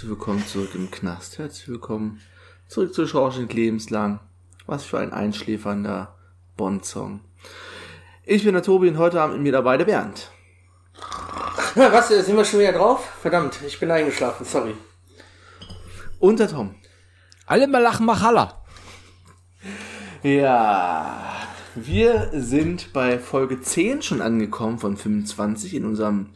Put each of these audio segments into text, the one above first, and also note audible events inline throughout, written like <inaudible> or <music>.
Herzlich willkommen zurück im Knast. Herzlich willkommen zurück zu Schorschend lebenslang. Was für ein einschläfernder Bond-Song. Ich bin der Tobi und heute Abend mit mir dabei der Bernd. Ja, was, sind wir schon wieder drauf? Verdammt, ich bin eingeschlafen, sorry. Und der Tom. Alle mal lachen, mach Halla. Ja, wir sind bei Folge 10 schon angekommen von 25 in unserem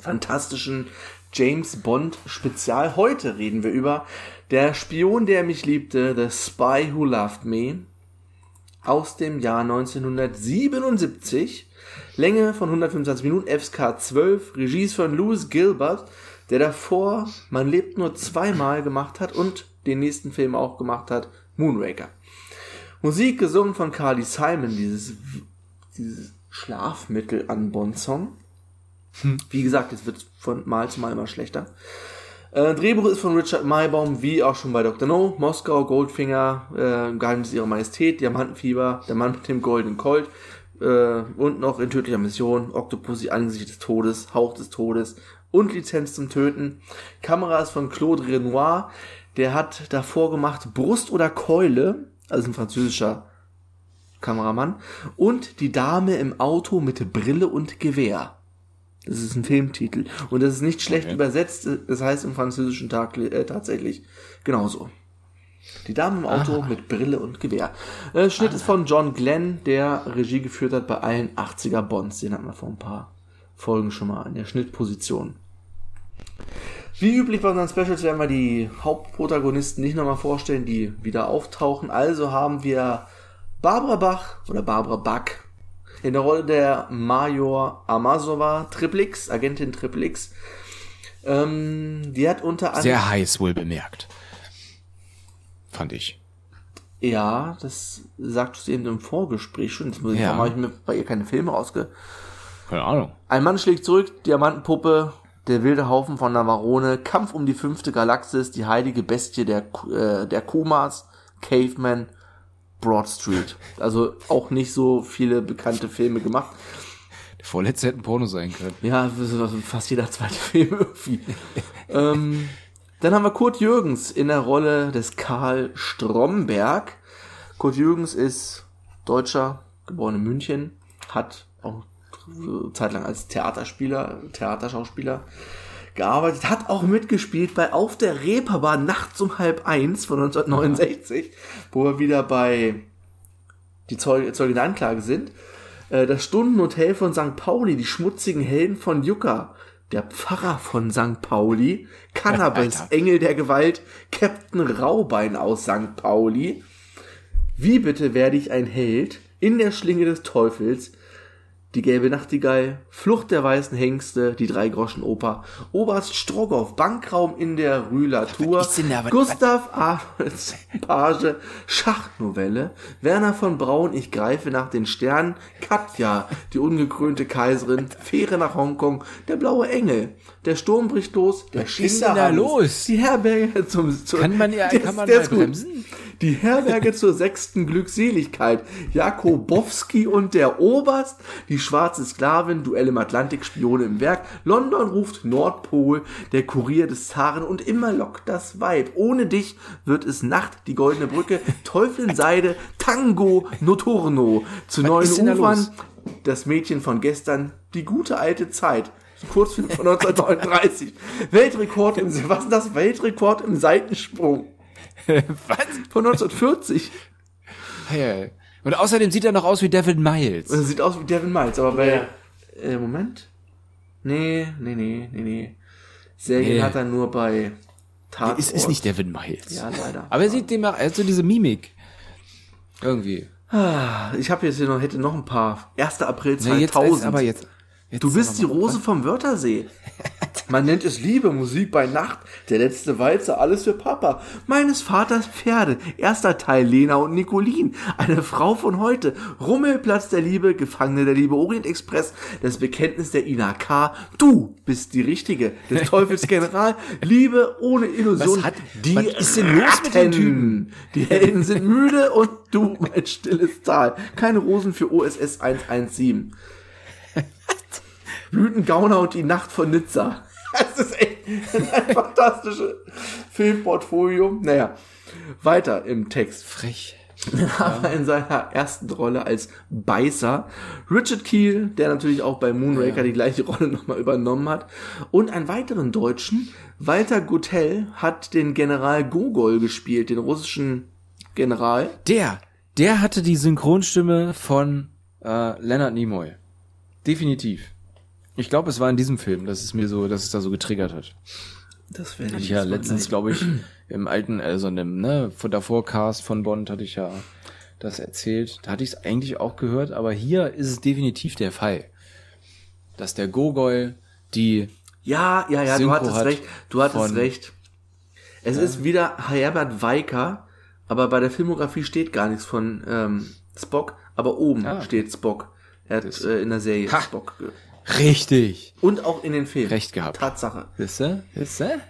fantastischen James Bond Spezial. Heute reden wir über Der Spion, der mich liebte, The Spy Who Loved Me aus dem Jahr 1977. Länge von 125 Minuten, FSK 12, Regie von Louis Gilbert, der davor Man lebt nur zweimal gemacht hat und den nächsten Film auch gemacht hat, Moonraker. Musik gesungen von Carly Simon, dieses, dieses Schlafmittel an Bond-Song. Wie gesagt, es wird von Mal zu Mal immer schlechter. Äh, Drehbuch ist von Richard Maybaum, wie auch schon bei Dr. No, Moskau, Goldfinger, äh, Geheimnis ihrer Majestät, Diamantenfieber, Der Mann mit dem goldenen Colt äh, und noch in tödlicher Mission, Octopussy, Angesicht des Todes, Hauch des Todes und Lizenz zum Töten. Kamera ist von Claude Renoir, der hat davor gemacht Brust oder Keule, also ein französischer Kameramann, und Die Dame im Auto mit Brille und Gewehr. Das ist ein Filmtitel. Und das ist nicht schlecht Okay. übersetzt. Das heißt im französischen Tag äh, tatsächlich genauso. Die Dame im Auto mit Brille und Gewehr. Äh, Schnitt ist von John Glenn, der Regie geführt hat bei allen 80er Bonds. Den hatten wir vor ein paar Folgen schon mal in der Schnittposition. Wie üblich bei unseren Specials werden wir die Hauptprotagonisten nicht nochmal vorstellen, die wieder auftauchen. Also haben wir Barbara Bach oder Barbara Bach in der Rolle der Major Amazova, Triple X, Agentin Triple X. Ähm, die hat unter anderem... Sehr heiß wohl bemerkt. Fand ich. Ja, das sagtest du eben im Vorgespräch schon. Jetzt muss ich Ja. habe ich mir bei ihr keine Filme ausge... Keine Ahnung. Ein Mann schlägt zurück, Diamantenpuppe, der wilde Haufen von Navarone, Kampf um die fünfte Galaxis, die heilige Bestie der, äh, der Kumas, Caveman, Broad Street. Also auch nicht so viele bekannte Filme gemacht. Der vorletzte hätte ein Porno sein können. Ja, fast jeder zweite Film irgendwie. ähm, dann haben wir Kurt Jürgens in der Rolle des Karl Stromberg. Kurt Jürgens ist Deutscher, geboren in München, hat auch äh, zeitlang als Theaterspieler, Theaterschauspieler gearbeitet, hat auch mitgespielt bei Auf der Reeperbahn nachts um halb eins von 1969, wo wir wieder bei die Zeuge, Zeuge der Anklage sind. Äh, Das Stundenhotel von St. Pauli, die schmutzigen Helden von Yucca, der Pfarrer von St. Pauli, Cannabis. <laughs> Engel der Gewalt, Captain Raubein aus St. Pauli. Wie bitte werde ich ein Held in der Schlinge des Teufels? Die gelbe Nachtigall, Flucht der weißen Hengste, die Dreigroschenoper, Oberst Strogoff, Bankraum in der Rühlatur? Was- Gustav Adolfs Page, Schachnovelle, Werner von Braun, ich greife nach den Sternen, Katja, die ungekrönte Kaiserin, Fähre nach Hongkong, der blaue Engel, der Sturm bricht los, der Was ist denn da los? die Herberge zum, zum Kann man ja- der kann man der mal bremsen? Die Herberge zur sechsten Glückseligkeit. Jakobowski und der Oberst. Die schwarze Sklavin. Duell im Atlantik. Spione im Werk. London ruft Nordpol. Der Kurier des Zaren. Und immer lockt das Weib. Ohne dich wird es Nacht. Die goldene Brücke. <laughs> Teufel in Seide. Tango. Noturno. Zu neuen denn da Ufern. los? Das Mädchen von gestern. Die gute alte Zeit. Kurzfilm von 1939. <laughs> Weltrekord im, was ist das? Weltrekord im Seitensprung. <laughs> Was? Von 1940. Hey. Und außerdem sieht er noch aus wie David Miles. Und er sieht aus wie Devin Miles, aber bei. Ja. Äh, Moment. Nee, nee, nee, nee, nee. Serien Nee. hat er nur bei Tatort. Ist, ist nicht David Miles. Ja, leider. Aber er sieht dem, er hat so diese Mimik. Irgendwie. Ah, Ich habe jetzt hier noch, hätte noch ein paar. 1. April Na, jetzt, 2000. jetzt, aber jetzt. jetzt Du bist die Rose vom Wörthersee. <laughs> Man nennt es Liebe, Musik bei Nacht, der letzte Walzer, alles für Papa. Meines Vaters Pferde, erster Teil Lena und Nicolin, eine Frau von heute, Rummelplatz der Liebe, Gefangene der Liebe, Orient Express, das Bekenntnis der Ina K. Du bist die Richtige, des <laughs> Teufels General, Liebe ohne Illusion. Was hat- die was ist denn los mit den. Typen? Die Helden sind müde und du, mein stilles Tal. Keine Rosen für OSS 117. <laughs> Blütengauner und die Nacht von Nizza. Das ist echt ein fantastisches Filmportfolio. Naja, weiter im Text. Frech. <laughs> Aber in seiner ersten Rolle als Beißer Richard Keel, der natürlich auch bei Moonraker die gleiche Rolle nochmal übernommen hat. Und einen weiteren Deutschen, Walter Gotell, hat den General Gogol gespielt, den russischen General. Der, der hatte die Synchronstimme von äh, Leonard Nimoy. Definitiv. Ich glaube, es war in diesem Film, dass es mir so, dass es da so getriggert hat. Das werde Ich ja letztens, glaube ich, <clears throat> im alten, also in dem, ne, von davor Cast von Bond hatte ich ja das erzählt. Da hatte ich es eigentlich auch gehört, aber hier ist es definitiv der Fall. Dass der Gogol die Ja, ja, ja, du Synchro hattest hat recht. Du hattest von- recht. Es ist wieder Herbert Weicker, aber bei der Filmografie steht gar nichts von ähm, Spock, aber oben Ah. steht Spock. Er hat äh, in der Serie Ha. Spock. Richtig Und auch in den Filmen. recht gehabt. Tatsache. Wisse? Wisse?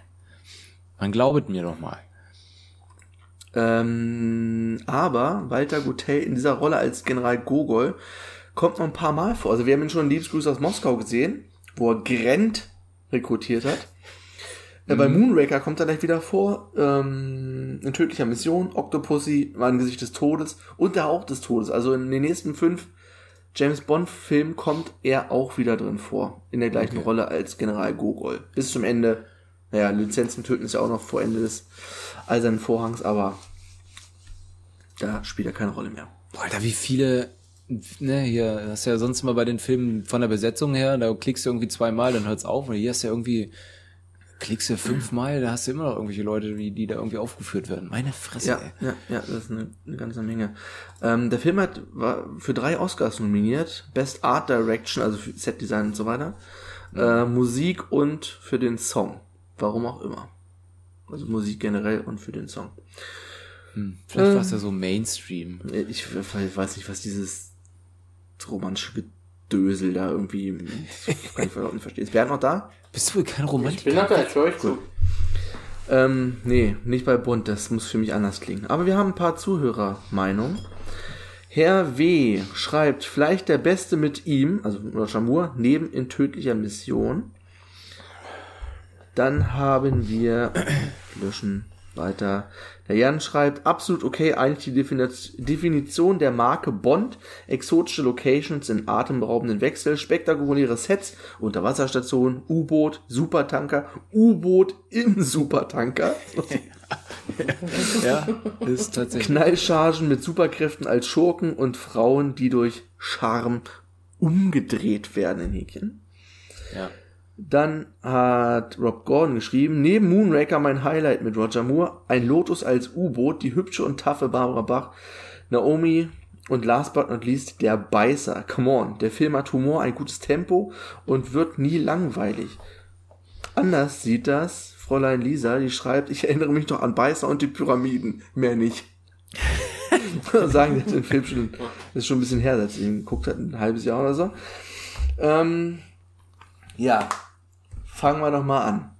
Man glaubet mir doch mal. Ähm, aber Walter Gotell in dieser Rolle als General Gogol kommt noch ein paar Mal vor. Also wir haben ihn schon in Liebesgrüße aus Moskau gesehen, wo er Grant rekrutiert hat. Äh, Bei Moonraker kommt er gleich wieder vor. Ähm, in tödlicher Mission, Octopussy, im Angesicht des Todes und der Hauch des Todes. Also in den nächsten fünf James Bond Filmen kommt er auch wieder drin vor. In der gleichen Okay. Rolle als General Gogol. Bis zum Ende. Naja, Lizenzen töten ist ja auch noch vor Ende des Eisernen Vorhangs, aber da spielt er keine Rolle mehr. Boah, Alter, wie viele, ne, hier hast du ja sonst immer bei den Filmen von der Besetzung her, da klickst du irgendwie zweimal, dann hört's auf. Und hier hast du ja irgendwie, klickst du fünfmal, da hast du immer noch irgendwelche Leute, die, die da irgendwie aufgeführt werden. Meine Fresse, Ja, ey. ja, ja, das ist eine, eine ganze Menge. Ähm, der Film hat, war für drei Oscars nominiert. Best Art Direction, also für Setdesign und so weiter. Äh, Musik und für den Song. Warum auch immer. Also Musik generell und für den Song. Vielleicht war es ja so Mainstream. Ich weiß nicht, was dieses romantische Gedösel da irgendwie, ich kann ich nicht verstehen. Ist Bernd noch da? Bist du wohl kein Ich Romantiker? bin noch da, ich höre euch zu. Ähm, nee, nicht bei Bund, das muss für mich anders klingen. Aber wir haben ein paar Zuhörermeinungen. Herr W. schreibt, vielleicht der Beste mit ihm, also Roger Moore, neben in tödlicher Mission. Dann haben wir, löschen, weiter. Der Jan schreibt, absolut okay, eigentlich die Defini- Definition der Marke Bond, exotische Locations in atemberaubenden Wechsel, spektakuläre Sets, Unterwasserstationen, U-Boot, Supertanker, U-Boot in Supertanker, <laughs> Ja, ist tatsächlich. Knallchargen mit Superkräften als Schurken und Frauen, die durch Charme umgedreht werden in Häkchen. Ja. Dann hat Rob Gordon geschrieben, neben Moonraker mein Highlight mit Roger Moore, ein Lotus als U-Boot, die hübsche und taffe Barbara Bach, Naomi und last but not least der Beißer. Come on, der Film hat Humor, ein gutes Tempo und wird nie langweilig. Anders sieht das Fräulein Lisa, die schreibt, ich erinnere mich noch an Beißer und die Pyramiden, mehr nicht. <laughs> Sagen, die hat den Film schon, ist schon ein bisschen her, seit sie ihn geguckt hat, ein halbes Jahr oder so. Ähm, ja, fangen wir doch mal an.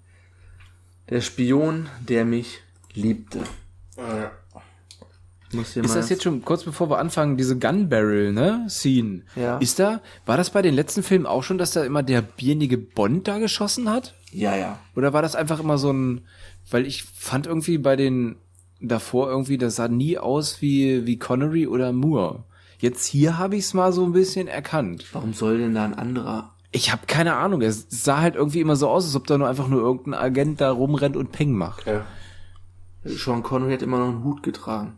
Der Spion, der mich liebte. Ja. Ich muss Ist das jetzt schon, kurz bevor wir anfangen, diese Gun Barrel, ne, Scene? Ja. Ist da, war das bei den letzten Filmen auch schon, dass da immer der bierige Bond da geschossen hat? Ja, ja. Oder war das einfach immer so ein, weil ich fand irgendwie bei den davor irgendwie, das sah nie aus wie, wie Connery oder Moore. Jetzt hier habe ich es mal so ein bisschen erkannt. Warum soll denn da ein anderer? Ich habe keine Ahnung, es sah halt irgendwie immer so aus, als ob da nur einfach nur irgendein Agent da rumrennt und Peng macht. Ja. Sean Connery hat immer noch einen Hut getragen.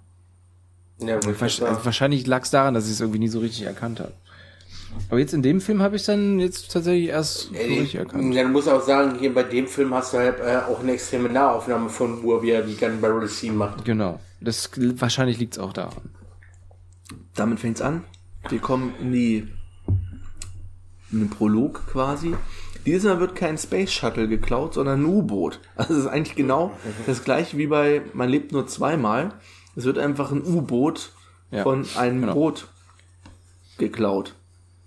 Ja, wahrscheinlich lag es daran, dass ich es irgendwie nie so richtig erkannt habe. Aber jetzt in dem Film habe ich dann jetzt tatsächlich erst so richtig erkannt. Ja, du musst auch sagen, hier bei dem Film hast du halt äh, auch eine extreme Nahaufnahme von Moore, wie er die Gun Barrel Scene macht. Genau. Das wahrscheinlich liegt es auch daran. Damit fängt's an. Wir kommen in die in den Prolog quasi. Dieses Mal wird kein Space Shuttle geklaut, sondern ein U-Boot. Also es ist eigentlich genau das gleiche wie bei Man lebt nur zweimal. Es wird einfach ein U-Boot Ja, von einem genau. Boot geklaut.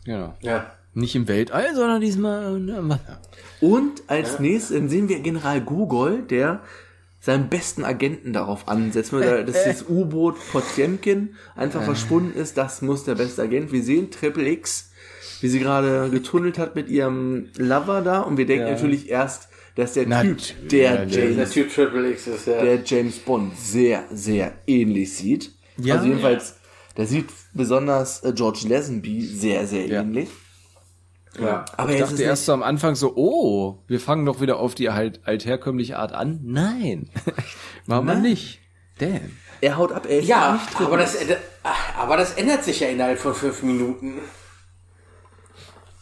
Genau. Ja. Nicht im Weltall, sondern diesmal ne, Wasser. Und als nächstes dann sehen wir General Gogol, der seinen besten Agenten darauf ansetzt, <laughs> dass das U-Boot Potjemkin einfach verschwunden ist. Das muss der beste Agent. Wir sehen Triple X, wie sie gerade getunnelt hat mit ihrem Lover da und wir denken Ja. natürlich erst, dass der Natürlich, Typ, der ja, der- Der James, Typ Triple X ist ja. der James Bond sehr, sehr ähnlich sieht. Ja. Also jedenfalls, der sieht besonders äh, George Lazenby sehr, sehr Ja. ähnlich. ja. Aber Ich dachte erst so am Anfang so, oh, wir fangen doch wieder auf die halt altherkömmliche Art an. Nein. <laughs> Machen wir nicht. Damn. er haut ab, er ist Ja, nicht Triple aber das, äh, aber das ändert sich ja innerhalb von fünf Minuten.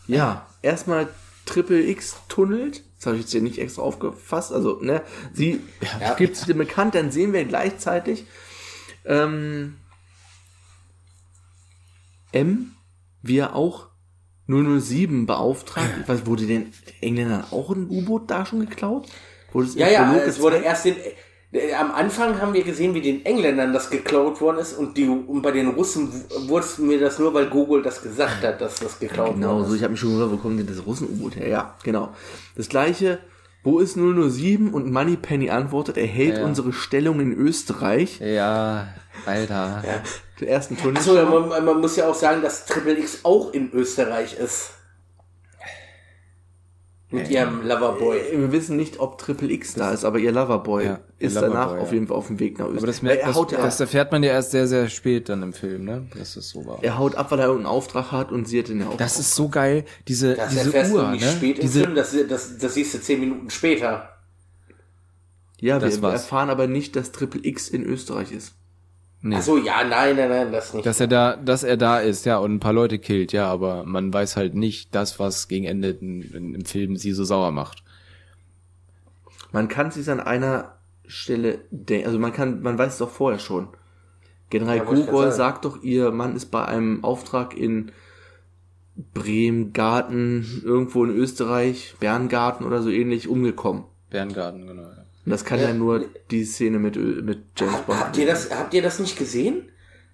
Ja, erstmal Triple X tunnelt. Das habe ich jetzt hier nicht extra aufgefasst. Also, ne, sie Ja. gibt dem bekannt, dann sehen wir gleichzeitig ähm, M, wie er auch 007 beauftragt. Ich weiß, wurde den Engländern auch ein U-Boot da schon geklaut? Es Ja, ja, es wurde erst den, am Anfang haben wir gesehen, wie den Engländern das geklaut worden ist und die und bei den Russen w- wurde es mir das nur, weil Google das gesagt hat, dass das geklaut Genau, worden so ist. ich habe mich schon gewundert, wo kommt denn das Russen-U-Boot her? Ja, genau. Das gleiche, wo ist 007? Und Moneypenny antwortet, er hält Ja. unsere Stellung in Österreich. Ja, Alter. Den ersten Tunnel. Achso, ja, man, man muss ja auch sagen, dass Triple X auch in Österreich ist. Mit ihrem Loverboy. Wir wissen nicht, ob Triple X da ist, aber ihr Loverboy Ja, ist danach Loverboy, auf ja. jeden Fall auf dem Weg nach Österreich. Aber das, merkt, er, das, haut ja das erfährt man ja erst sehr, sehr spät dann im Film, ne? Dass das so war. er haut ab, weil er irgendeinen Auftrag hat und sie hat den ja auch. Das ist so geil, diese, Das diese erfährst Uhr, du nicht ne? spät im diese, Film, das, das, das siehst du zehn Minuten später. ja, das wir, wir war's. erfahren aber nicht, dass Triple X in Österreich ist. Nee. Achso, ja, nein, nein, nein, das nicht. Dass er da, dass er da ist, ja, und ein paar Leute killt, ja, aber man weiß halt nicht das, was gegen Ende im Film sie so sauer macht. Man kann sich an einer Stelle denken, also man kann, man weiß es doch vorher schon. General Ja, Gogol sagt doch, ihr Mann ist bei einem Auftrag in Bremen, Garten, irgendwo in Österreich, Berngarten oder so ähnlich umgekommen. Berngarten, genau. Ja. Und das kann ja, nur die Szene mit, mit James Bond. Habt ihr das, habt ihr das nicht gesehen?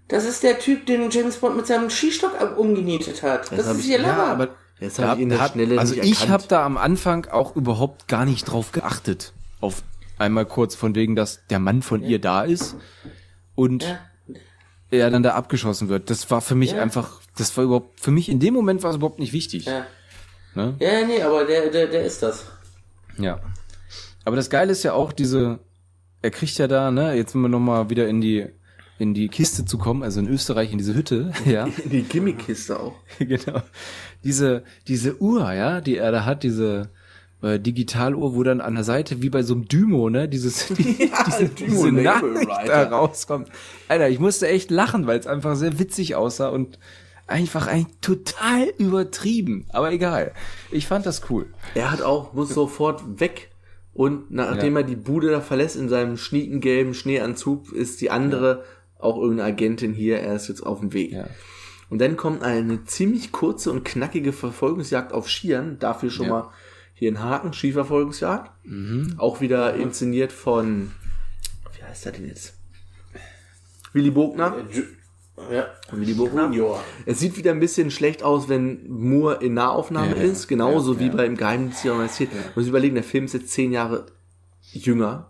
Das ist der Typ, den James Bond mit seinem Skistock umgenietet hat. Das, hab ist ich- ihr ja, aber Jetzt da habe ich in der hat- Schnelle also nicht ich habe da am Anfang auch überhaupt gar nicht drauf geachtet. Auf einmal kurz von wegen, dass der Mann von ihr da ist und Ja. er dann da abgeschossen wird. Das war für mich Ja. einfach, das war überhaupt, für mich in dem Moment war es überhaupt nicht wichtig. ja. Ne? ja, nee, aber der, der, der ist das. Ja. Aber das Geile ist ja auch diese, er kriegt ja da, ne, jetzt wenn wir nochmal wieder in die, in die Kiste zu kommen, also in Österreich in diese Hütte, <laughs> ja, Die Gimmickkiste auch. <laughs> genau. Diese, diese Uhr, ja, die er da hat, diese äh, Digitaluhr, wo dann an der Seite, wie bei so einem Dymo, ne, dieses, <laughs> die, diese, Dymo diese Nachricht da rauskommt. Alter, ich musste echt lachen, weil es einfach sehr witzig aussah und einfach eigentlich total übertrieben. Aber egal. Ich fand das cool. Er hat auch, muss sofort weg. Und nachdem Ja. er die Bude da verlässt in seinem schniekengelben Schneeanzug, ist die andere auch irgendeine Agentin hier. Er ist jetzt auf dem Weg. Ja. Und dann kommt eine ziemlich kurze und knackige Verfolgungsjagd auf Skiern. Dafür schon Ja. mal hier ein Haken, Skiverfolgungsjagd. Auch wieder inszeniert von, wie heißt er denn jetzt? Willy Bogner. Ju- Ja. Willy Bogner. Junior. Es sieht wieder ein bisschen schlecht aus, wenn Moore in Nahaufnahme Ja, ja. ist, genauso Ja, wie ja. beim Geheimnis der Majestät. Man muss überlegen, der Film ist jetzt zehn Jahre jünger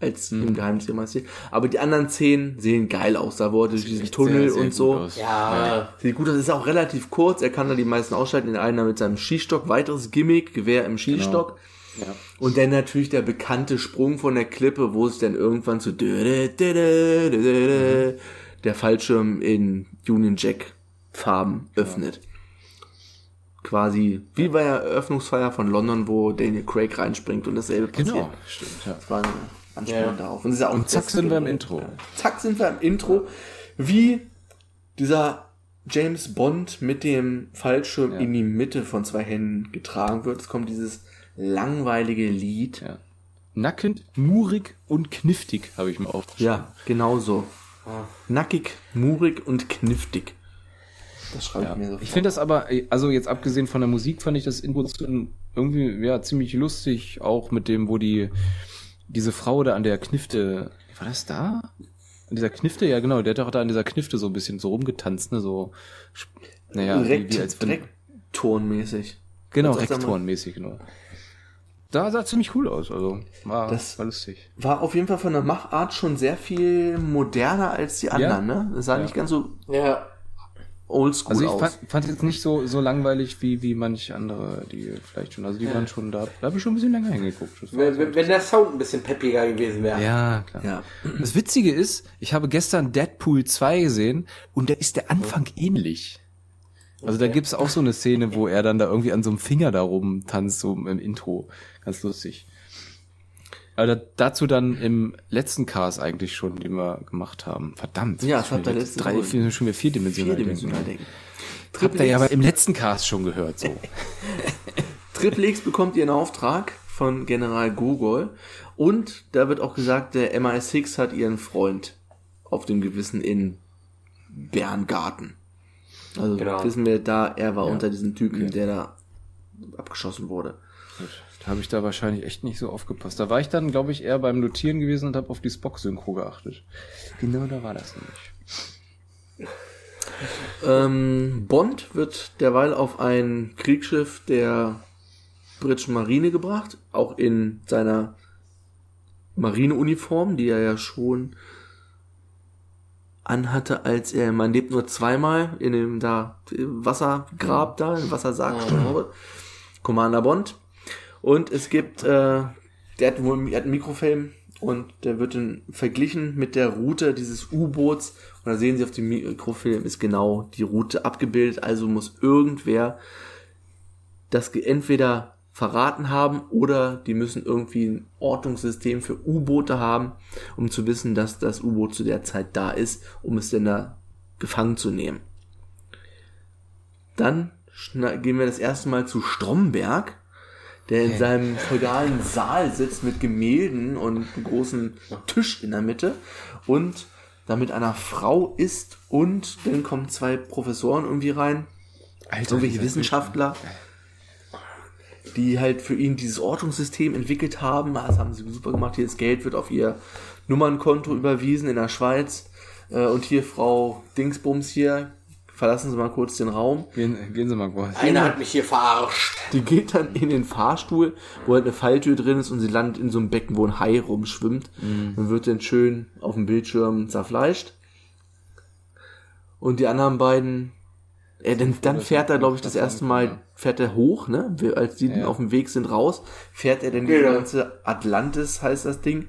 als Mhm. im Geheimnis Majestät. Aber die anderen zehn sehen geil aus. Da wurde durch diesen Tunnel sehr, sehr und gut so. aus. Ja. Sieht gut aus, ist auch relativ kurz. Er kann da die meisten ausschalten. Den einen mit seinem Skistock. Weiteres Gimmick, Gewehr im Skistock. Ja. Und dann natürlich der bekannte Sprung von der Klippe, wo es dann irgendwann zu der Fallschirm in Union Jack Farben öffnet. Quasi wie bei der Eröffnungsfeier von London, wo Daniel Craig reinspringt und dasselbe passiert. Genau, stimmt, ja. Das war eine anspielen darauf. Und, ist ja auch Und zack sind wir im Intro. Zack sind wir im Intro, wie dieser James Bond mit dem Fallschirm Ja. in die Mitte von zwei Händen getragen wird. Es kommt dieses langweilige Lied. Ja. Nackend, murig und kniftig, habe ich mir aufgeschrieben. Ja, genau so. Nackig, murig und kniftig. Das schreibe ich mir so Ich finde das aber, also jetzt abgesehen von der Musik, fand ich das Intro irgendwie ja ziemlich lustig, auch mit dem, wo die diese Frau da an der Knifte, war das da? An dieser Knifte, ja genau, der hat doch da an dieser Knifte so ein bisschen so rumgetanzt, ne, so, naja, direkt, wie, wie als wenn, Direkttonmäßig. genau, Rektorenmäßig, genau. Da sah ziemlich cool aus, also war, Das- war lustig. War auf jeden Fall von der Machart schon sehr viel moderner als die anderen, ne? Es sah Ja. nicht ganz so Ja. oldschool Also ich aus. fand, fand jetzt nicht so, so langweilig wie, wie manch andere, die vielleicht schon, also die waren schon da, da habe ich schon ein bisschen länger hingeguckt. Das Wenn, so- wenn, wenn der Sound ein bisschen peppiger gewesen wäre. Ja, klar. ja. Das Witzige ist, ich habe gestern Deadpool 2 gesehen und da ist der Anfang ähnlich. Also da gibt's auch so eine Szene, wo er dann da irgendwie an so einem Finger da rumtanzt, so im Intro. Ganz lustig. Aber da, dazu dann im letzten Cast eigentlich schon, den wir gemacht haben. Verdammt. Ja, das schon habt ihr wieder letzte drei, vier, schon wieder vierdimensional. Vierdimensional denken. denken. Habt ihr ja aber im letzten Cast schon gehört, so. <laughs> Triple X bekommt ihren Auftrag von General Gogol und da wird auch gesagt, der MI6 hat ihren Freund auf dem Gewissen in Berngarten. Also Genau. wissen wir da, er war unter diesen Typen, der da abgeschossen wurde. Da habe ich da wahrscheinlich echt nicht so aufgepasst. Da war ich dann, glaube ich, eher beim Notieren gewesen und habe auf die Spock-Synchro geachtet. Genau da war das nämlich. Ähm, Bond wird derweil auf ein Kriegsschiff der britischen Marine gebracht, auch in seiner Marineuniform, die er ja schon anhatte, als er, man lebt nur zweimal in dem da Wassergrab da, im Wassersarg wurde. Commander Bond. Und es gibt, äh, der hat wohl er hat einen Mikrofilm und der wird dann verglichen mit der Route dieses U-Boots. Und da sehen Sie auf dem Mikrofilm ist genau die Route abgebildet. Also muss irgendwer das entweder verraten haben oder die müssen irgendwie ein Ortungssystem für U-Boote haben, um zu wissen, dass das U-Boot zu der Zeit da ist, um es denn da gefangen zu nehmen. Dann gehen wir das erste Mal zu Stromberg, der in seinem feudalen Saal sitzt mit Gemälden und einem großen Tisch in der Mitte und da mit einer Frau ist und dann kommen zwei Professoren irgendwie rein, Alter, irgendwelche Wissenschaftler, die halt für ihn dieses Ortungssystem entwickelt haben. Das haben sie super gemacht. Hier das Geld wird auf ihr Nummernkonto überwiesen in der Schweiz. Äh, Und hier Frau Dingsbums hier, verlassen Sie mal kurz den Raum. Gehen, gehen Sie mal kurz. Einer hat mich hier verarscht. Die geht dann in den Fahrstuhl, wo halt eine Falltür drin ist und sie landet in so einem Becken, wo ein Hai rumschwimmt. Und wird dann schön auf dem Bildschirm zerfleischt. Und die anderen beiden, äh, dann, dann fährt er, glaube ich, das erste Mal, fährt er hoch, ne? Als die dann Ja. auf dem Weg sind raus, fährt er dann die Genau. ganze Atlantis, heißt das Ding,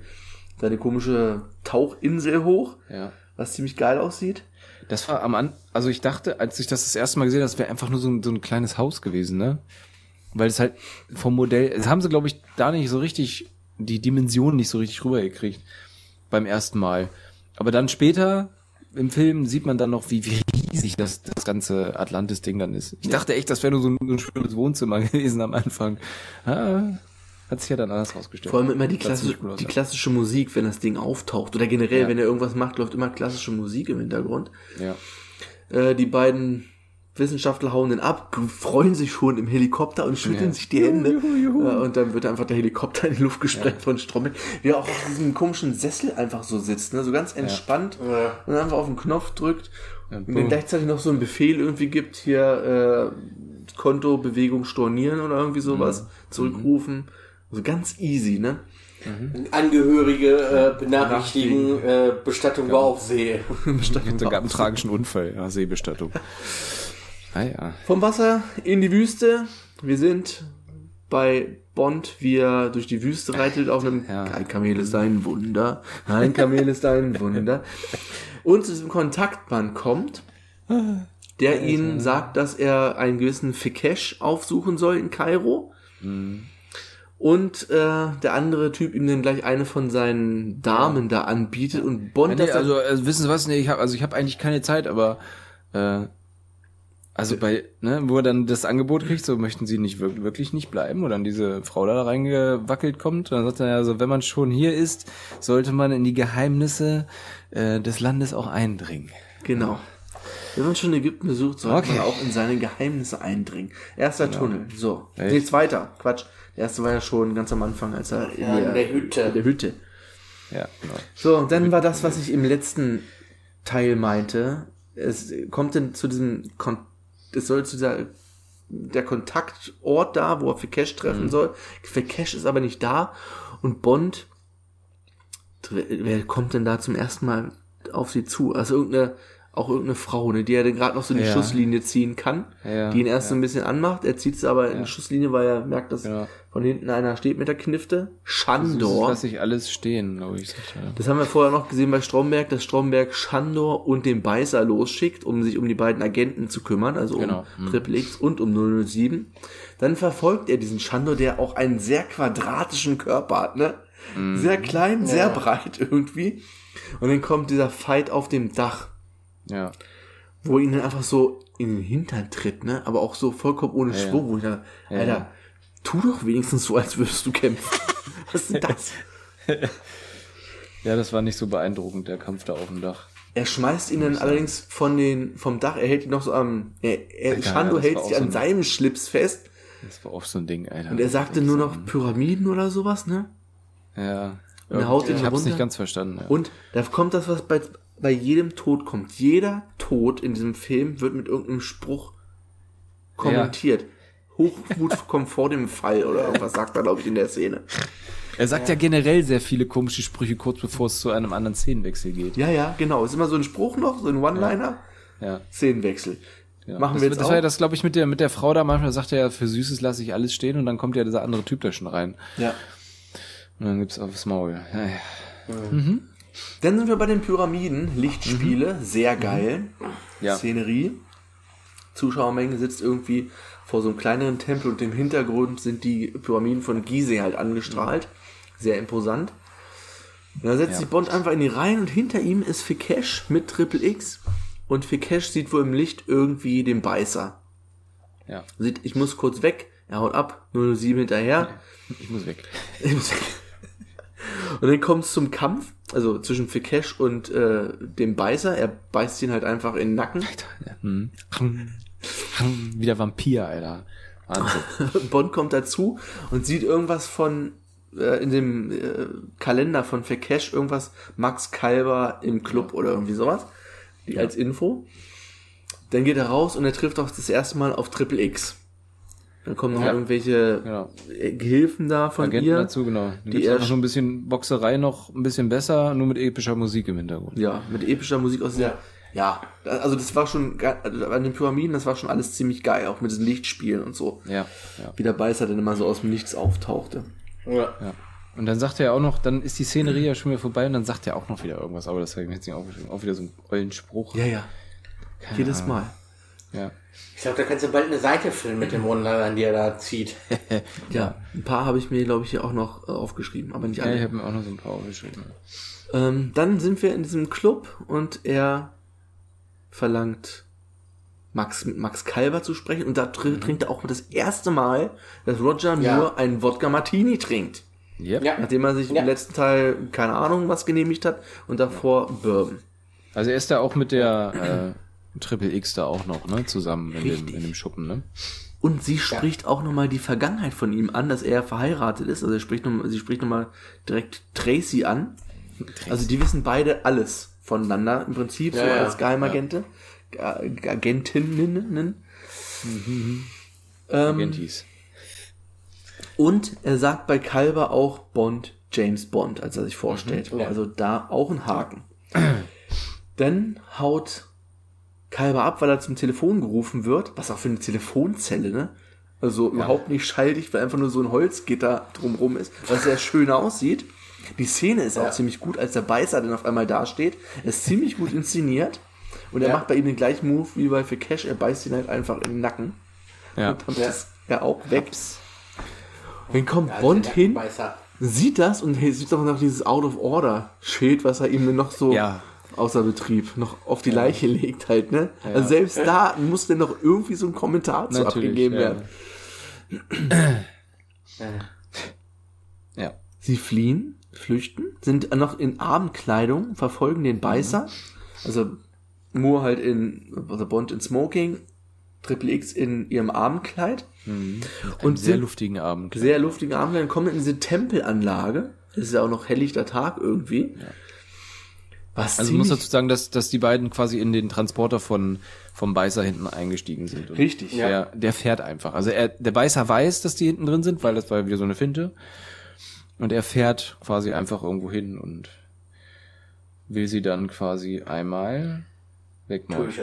seine komische Tauchinsel hoch, Ja. was ziemlich geil aussieht. Das war am An, also ich dachte, als ich das das erste Mal gesehen habe, das wäre einfach nur so ein, so ein kleines Haus gewesen, ne? Weil es halt vom Modell, das haben sie, glaube ich, da nicht so richtig, die Dimensionen nicht so richtig rübergekriegt beim ersten Mal. Aber dann später im Film sieht man dann noch, wie, wie riesig das, das ganze Atlantis-Ding dann ist. Ich dachte echt, das wäre nur so ein, so ein schönes Wohnzimmer <laughs> gewesen am Anfang. Ah, hat sich ja dann anders rausgestellt. Vor allem immer die, klassische, cool die ja. klassische Musik, wenn das Ding auftaucht. Oder generell, Ja. wenn er irgendwas macht, läuft immer klassische Musik im Hintergrund. Ja. Äh, die beiden Wissenschaftler hauen den ab, freuen sich schon im Helikopter und schütteln Ja. sich die Hände. Äh, und dann wird einfach der Helikopter in die Luft gesprengt von Stromberg. Wie er auch auf diesem komischen Sessel einfach so sitzt, ne? so ganz entspannt Ja. und einfach auf den Knopf drückt. Ja, und dann gleichzeitig noch so einen Befehl irgendwie gibt, hier äh, Konto, Bewegung stornieren oder irgendwie sowas, Mhm. zurückrufen. Also ganz easy, ne? Angehörige äh, benachrichtigen, äh, Bestattung war auf See. <laughs> Es gab einen tragischen Unfall, ja, Seebestattung. Ah ja. Vom Wasser in die Wüste. Wir sind bei Bond, wie er durch die Wüste reitet auf einem Ja. Ein Kamel ist ein Wunder. Ein Kamel ist ein <laughs> Wunder. Und zu diesem Kontaktmann kommt, der ihm sagt, dass er einen gewissen Fikesh aufsuchen soll in Kairo. Und äh, der andere Typ ihm dann gleich eine von seinen Damen da anbietet und Bond Nee, das also, also wissen Sie was? Nee, ich habe also ich habe eigentlich keine Zeit, aber äh, also bei, ne, wo er dann das Angebot kriegt, so möchten Sie nicht wirklich, wirklich nicht bleiben, wo dann diese Frau da reingewackelt kommt, dann sagt er ja so, wenn man schon hier ist, sollte man in die Geheimnisse äh, des Landes auch eindringen. Genau. Wenn man schon Ägypten besucht, sollte Okay. Genau. man auch in seine Geheimnisse eindringen. Erster Tunnel. So. Echt? Nee, zweiter. Quatsch. Der erste war ja schon ganz am Anfang, als er in, Ja, in der Hütte. In der Hütte. Ja, genau. So, und dann war das, was ich im letzten Teil meinte. Es kommt dann zu diesem, Kon es soll zu dieser, der Kontaktort da, wo er Fikesh treffen soll. Fikesh ist aber nicht da und Bond, wer kommt denn da zum ersten Mal auf sie zu? Also irgendeine, auch irgendeine Frau, ne, die er dann gerade noch so in die Ja. Schusslinie ziehen kann, Ja, die ihn erst ja. so ein bisschen anmacht. Er zieht sie aber in die Schusslinie, weil er merkt, dass Genau. von hinten einer steht mit der Knifte. Das Schandor. lasse ich alles stehen, glaube ich. Das haben wir vorher noch gesehen bei Stromberg, dass Stromberg Schandor und den Beißer losschickt, um sich um die beiden Agenten zu kümmern, also um Genau. Hm. Triple X und um 007. Dann verfolgt er diesen Schandor, der auch einen sehr quadratischen Körper hat, ne? Hm. Sehr klein, sehr breit irgendwie. Und dann kommt dieser Fight auf dem Dach, Ja. wo ihn dann einfach so in den Hintern tritt, ne? Aber auch so vollkommen ohne Ja, ja. Schwung, wo ich da, Ja, Alter, ja. tu doch wenigstens so, als würdest du kämpfen. <laughs> Was ist denn das? Ja, das war nicht so beeindruckend, der Kampf da auf dem Dach. Er schmeißt ihn dann allerdings von den, vom Dach, er hält ihn noch so am, er, er, Alter, Shando ja, hält sich auch an so seinem Schlips fest Das war auch so ein Ding, Alter. und er sagte nur noch Pyramiden oder sowas, ne? Ja. Und er haut ihn ich hab's runter. nicht ganz verstanden. Ja. Und da kommt das, was bei, bei jedem Tod kommt. Jeder Tod in diesem Film wird mit irgendeinem Spruch kommentiert. Hochmut <laughs> kommt vor dem Fall oder irgendwas sagt er, glaube ich, in der Szene. Er sagt ja. generell sehr viele komische Sprüche, kurz bevor es zu einem anderen Szenenwechsel geht. Ja, ja, genau. Ist immer so ein Spruch noch, so ein One-Liner. Ja. Szenenwechsel. ja. Machen das, wir jetzt Das auch. war ja das, glaube ich, mit der, mit der Frau da. Manchmal sagt er ja, für Süßes lasse ich alles stehen und dann kommt ja dieser andere Typ da schon rein. ja. Und dann gibt's aufs Maul. Ja, ja. Dann sind wir bei den Pyramiden, Lichtspiele, sehr geil. Ja. Szenerie. Zuschauermenge sitzt irgendwie vor so einem kleineren Tempel und im Hintergrund sind die Pyramiden von Gizeh halt angestrahlt. Sehr imposant. Und dann setzt Ja. sich Bond einfach in die Reihen und hinter ihm ist Fikesh mit Triple X. Und Fikesh sieht wohl im Licht irgendwie den Beißer. ja. Sieht, ich muss kurz weg. Er haut ab, 007 hinterher. Ich muss weg. Und dann kommt es zum Kampf, also zwischen Fikesh und äh, dem Beißer. Er beißt ihn halt einfach in den Nacken. Ja. <laughs> Hm. Wie der Vampir, Alter. Wahnsinn. <laughs> Bond kommt dazu und sieht irgendwas von äh, in dem äh, Kalender von Fikesh irgendwas Max Kalber im Club oder irgendwie sowas. Die als Info. Dann geht er raus und er trifft auch das erste Mal auf Triple X. Dann kommen noch Ja. irgendwelche Genau. äh, Gehilfen da von Agenten ihr. dazu, genau. die Die er- nur ein bisschen Boxerei noch ein bisschen besser, nur mit epischer Musik im Hintergrund. Ja, mit epischer Musik aus der. Ja, also das war schon also an den Pyramiden, das war schon alles ziemlich geil, auch mit diesen Lichtspielen und so. Ja, ja. Wie der Beißer dann immer so aus dem Nichts auftauchte. Ja. Ja. Und dann sagt er auch noch, dann ist die Szenerie ja schon wieder vorbei und dann sagt er auch noch wieder irgendwas, aber das habe ich mir jetzt nicht aufgeschrieben. Auch wieder so ein ollen Spruch. Ja, ja. Jedes Ahnung. Mal. Ja. Ich glaube, da kannst du bald eine Seite füllen mit dem One-Linern, die er da zieht. <laughs> Ja, ein paar habe ich mir, glaube ich, hier auch noch äh, aufgeschrieben, aber nicht Ja, alle. ich habe mir auch noch so ein paar aufgeschrieben. ähm, dann sind wir in diesem Club und er verlangt Max mit Max Kalber zu sprechen und da tr trinkt er auch das erste Mal, dass Roger Ja. nur einen Wodka Martini trinkt. Yep. Ja. Nachdem er sich Ja. im letzten Teil keine Ahnung was genehmigt hat und davor Bourbon. Also er ist da auch mit der äh, Triple X da auch noch, ne, zusammen in dem, in dem Schuppen, ne? Und sie spricht auch nochmal die Vergangenheit von ihm an, dass er verheiratet ist. Also er spricht noch, sie spricht nochmal direkt Tracy an. Also die wissen beide alles voneinander im Prinzip, so Ja, ja. als Geheimagente. Ja. Agentinnen. Ähm, Agentis. und er sagt bei Kalber auch Bond, James Bond, als er sich vorstellt. Mhm, ja. Also da auch ein Haken. Dann haut Kalber ab, weil er zum Telefon gerufen wird. Was auch für eine Telefonzelle, ne? Also überhaupt nicht schalldicht, weil einfach nur so ein Holzgitter drumrum ist, was sehr schön aussieht. Die Szene ist auch Ja. ziemlich gut, als der Beißer dann auf einmal dasteht. Er ist ziemlich gut inszeniert. Und er Ja. macht bei ihm den gleichen Move wie bei Fikesh. Er beißt ihn halt einfach in den Nacken. Ja. Und dann ist er auch weg. Dann kommt Ja, Bond hin, sieht das und sieht doch noch dieses Out-of-Order-Schild, was er ihm noch so Ja. Außer Betrieb noch auf die Leiche legt halt, ne? Also selbst da muss denn noch irgendwie so ein Kommentar zu abgegeben ja. werden. Ja. Sie fliehen, flüchten, sind noch in Abendkleidung, verfolgen den Beißer. Also Moore halt in, also Bond in Smoking, Triple X in ihrem Abendkleid. Und Und sehr luftigen Abend. Sehr luftige Abendkleid, kommen in diese Tempelanlage. Es ist ja auch noch helllichter Tag irgendwie. Was Also ich muss dazu sagen, dass, dass die beiden quasi in den Transporter von, vom Beißer hinten eingestiegen sind. Und Richtig, ja. Der, der fährt einfach. Also er, der Beißer weiß, dass die hinten drin sind, weil das war wieder so eine Finte. Und er fährt quasi einfach irgendwo hin und will sie dann quasi einmal wegmachen.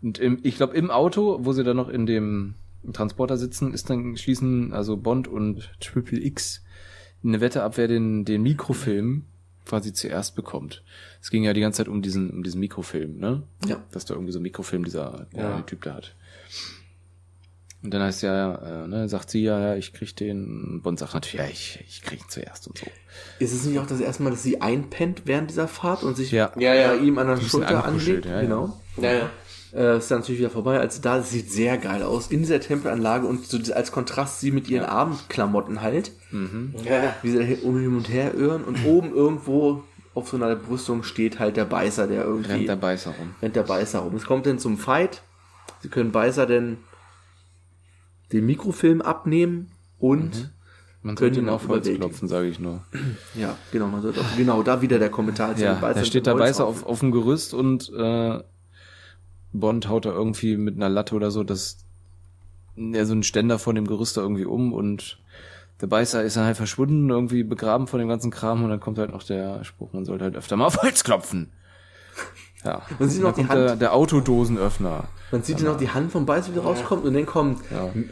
Und im, ich glaube, im Auto, wo sie dann noch in dem Transporter sitzen, ist dann schließen also Bond und Triple X eine Wette ab, wer den, den Mikrofilm quasi zuerst bekommt. Es ging ja die ganze Zeit um diesen, um diesen Mikrofilm, ne? Ja. Dass da irgendwie so ein Mikrofilm dieser Ja. Typ da hat. Und dann heißt ja, äh, ne, sagt sie ja, ja, ich krieg den. Bond sagt natürlich, ja, ich, ich krieg ihn zuerst und so. Ist es nicht auch das erste Mal, dass sie einpennt während dieser Fahrt und sich Ja. Ja, ja. bei ihm an der Schulter anlegt? ja, ja. genau. Ja, ja. Äh, ist dann natürlich wieder vorbei. Also da sieht sehr geil aus in dieser Tempelanlage und so als Kontrast sie mit ihren Abendklamotten halt, ja. wie sie da hin und her irren und <clears throat> oben irgendwo auf so einer Brüstung steht halt der Beißer, der irgendwie Rennt der Beißer rum. rennt der Beißer rum. Es kommt dann zum Fight. Sie können Beißer denn den Mikrofilm abnehmen und Man Können sollte ihn auf Holz klopfen, sage ich nur. ja, genau, man sollte auch, genau da wieder der Kommentar <laughs> Ja, da steht der Beißer auf, auf dem Gerüst und äh, Bond haut da irgendwie mit einer Latte oder so das ja, so einen Ständer von dem Gerüst da irgendwie um und der Beißer ist dann halt verschwunden, irgendwie begraben von dem ganzen Kram und dann kommt halt noch der Spruch, man sollte halt öfter mal auf Holz klopfen. Ja. Man sieht Und noch die dann kommt der, Hand. der Autodosenöffner. Man sieht dann auch die Hand vom Beißer wieder rauskommt und dann kommt ein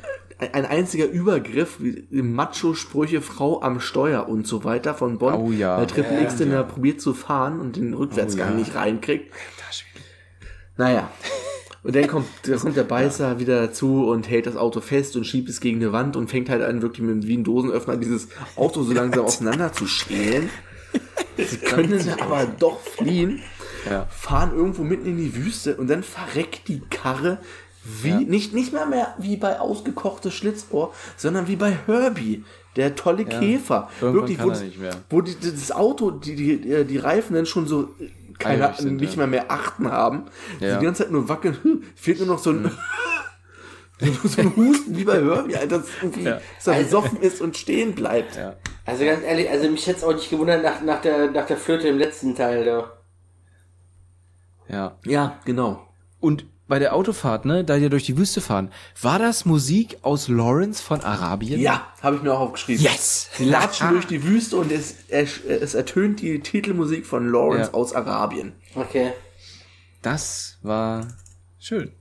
ein einziger Übergriff, wie Macho-Sprüche, Frau am Steuer und so weiter von Bond, Oh ja. weil Triple X den da probiert zu fahren und den Rückwärtsgang Oh ja. nicht reinkriegt. Naja. Und dann kommt, da kommt der Beißer wieder dazu und hält das Auto fest und schiebt es gegen eine Wand und fängt halt an, wirklich mit wie ein Dosenöffner dieses Auto so langsam <laughs> auseinander zu schälen. <laughs> Sie können aber doch fliehen, Ja. fahren irgendwo mitten in die Wüste und dann verreckt die Karre wie, nicht, nicht mehr mehr wie bei ausgekochtes Schlitzohr, sondern wie bei Herbie, der tolle Käfer. Irgendwann Wirklich, wo, das, wo die, das Auto, die, die, äh, die Reifen dann schon so äh, keine, sind, nicht ja. mehr mehr achten haben. Ja. Die ganze Zeit nur wackeln, hm, fehlt nur noch so ein, <laughs> so ein Husten wie bei Herbie, Alter, das irgendwie Ja. er besoffen ist und stehen bleibt. Ja. Also ganz ehrlich, also mich hätte es auch nicht gewundert nach, nach, der, nach der Flöte im letzten Teil da. Ja. Ja, genau. Und bei der Autofahrt, ne, da die durch die Wüste fahren, war das Musik aus Lawrence von Arabien? Ja, habe ich mir auch aufgeschrieben. Yes! Sie latschen durch die Wüste und es, es, es ertönt die Titelmusik von Lawrence Ja. aus Arabien. Okay. Das war schön.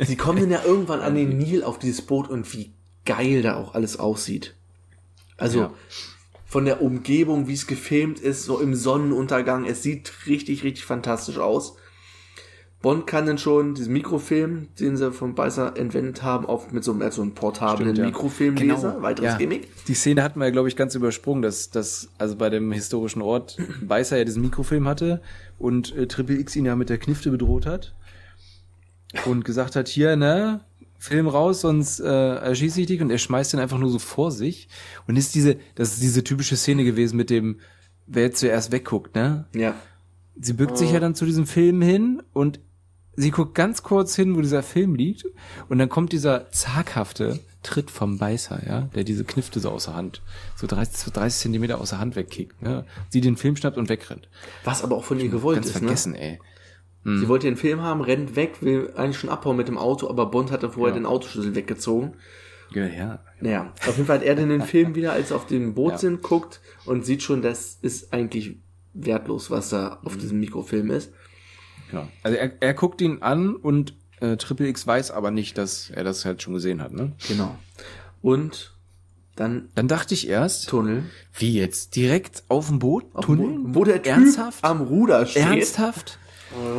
Sie kommen dann ja irgendwann an den Nil auf dieses Boot und wie geil da auch alles aussieht. Also Ja. von der Umgebung, wie es gefilmt ist, so im Sonnenuntergang, es sieht richtig, richtig fantastisch aus. Bond kann dann schon diesen Mikrofilm, den sie vom Beißer entwendet haben, auf mit so einem, so einem portablen Stimmt, ja. Mikrofilmleser, weiteres Ja. Gimmick. Die Szene hatten wir ja, glaube ich, ganz übersprungen, dass, dass also bei dem historischen Ort <clears throat> Beißer ja diesen Mikrofilm hatte und äh, Triple X ihn ja mit der Knifte bedroht hat und gesagt hat, hier, ne, Film raus, sonst äh, erschieße ich dich und er schmeißt den einfach nur so vor sich und ist diese, das ist diese typische Szene gewesen mit dem, wer jetzt zuerst wegguckt, ne? Ja. Sie bückt sich ja dann zu diesem Film hin und sie guckt ganz kurz hin, wo dieser Film liegt und dann kommt dieser zaghafte Tritt vom Beißer, ja, der diese Knifte so außer Hand, so 30, so 30 Zentimeter außer Hand wegkickt, ne? Sie den Film schnappt und wegrennt. Was aber auch von ihr gewollt Ganz ist, vergessen, ey. ne? Sie wollte den Film haben, rennt weg, will eigentlich schon abhauen mit dem Auto, aber Bond hatte vorher Ja. den Autoschlüssel weggezogen. Ja, ja. Naja, auf jeden Fall hat er dann den Film wieder, als auf dem Boot Ja. sind, guckt und sieht schon, das ist eigentlich wertlos, was da Mhm. auf diesem Mikrofilm ist. Genau. Also er, er guckt ihn an und äh, Triple X weiß aber nicht, dass er das halt schon gesehen hat, ne? Genau. Und dann Dann dachte ich erst, Tunnel. wie jetzt? Direkt auf dem Boot? Auf Tunnel? Boot, Wo der Typ Ernsthaft? am Ruder steht. Ernsthaft?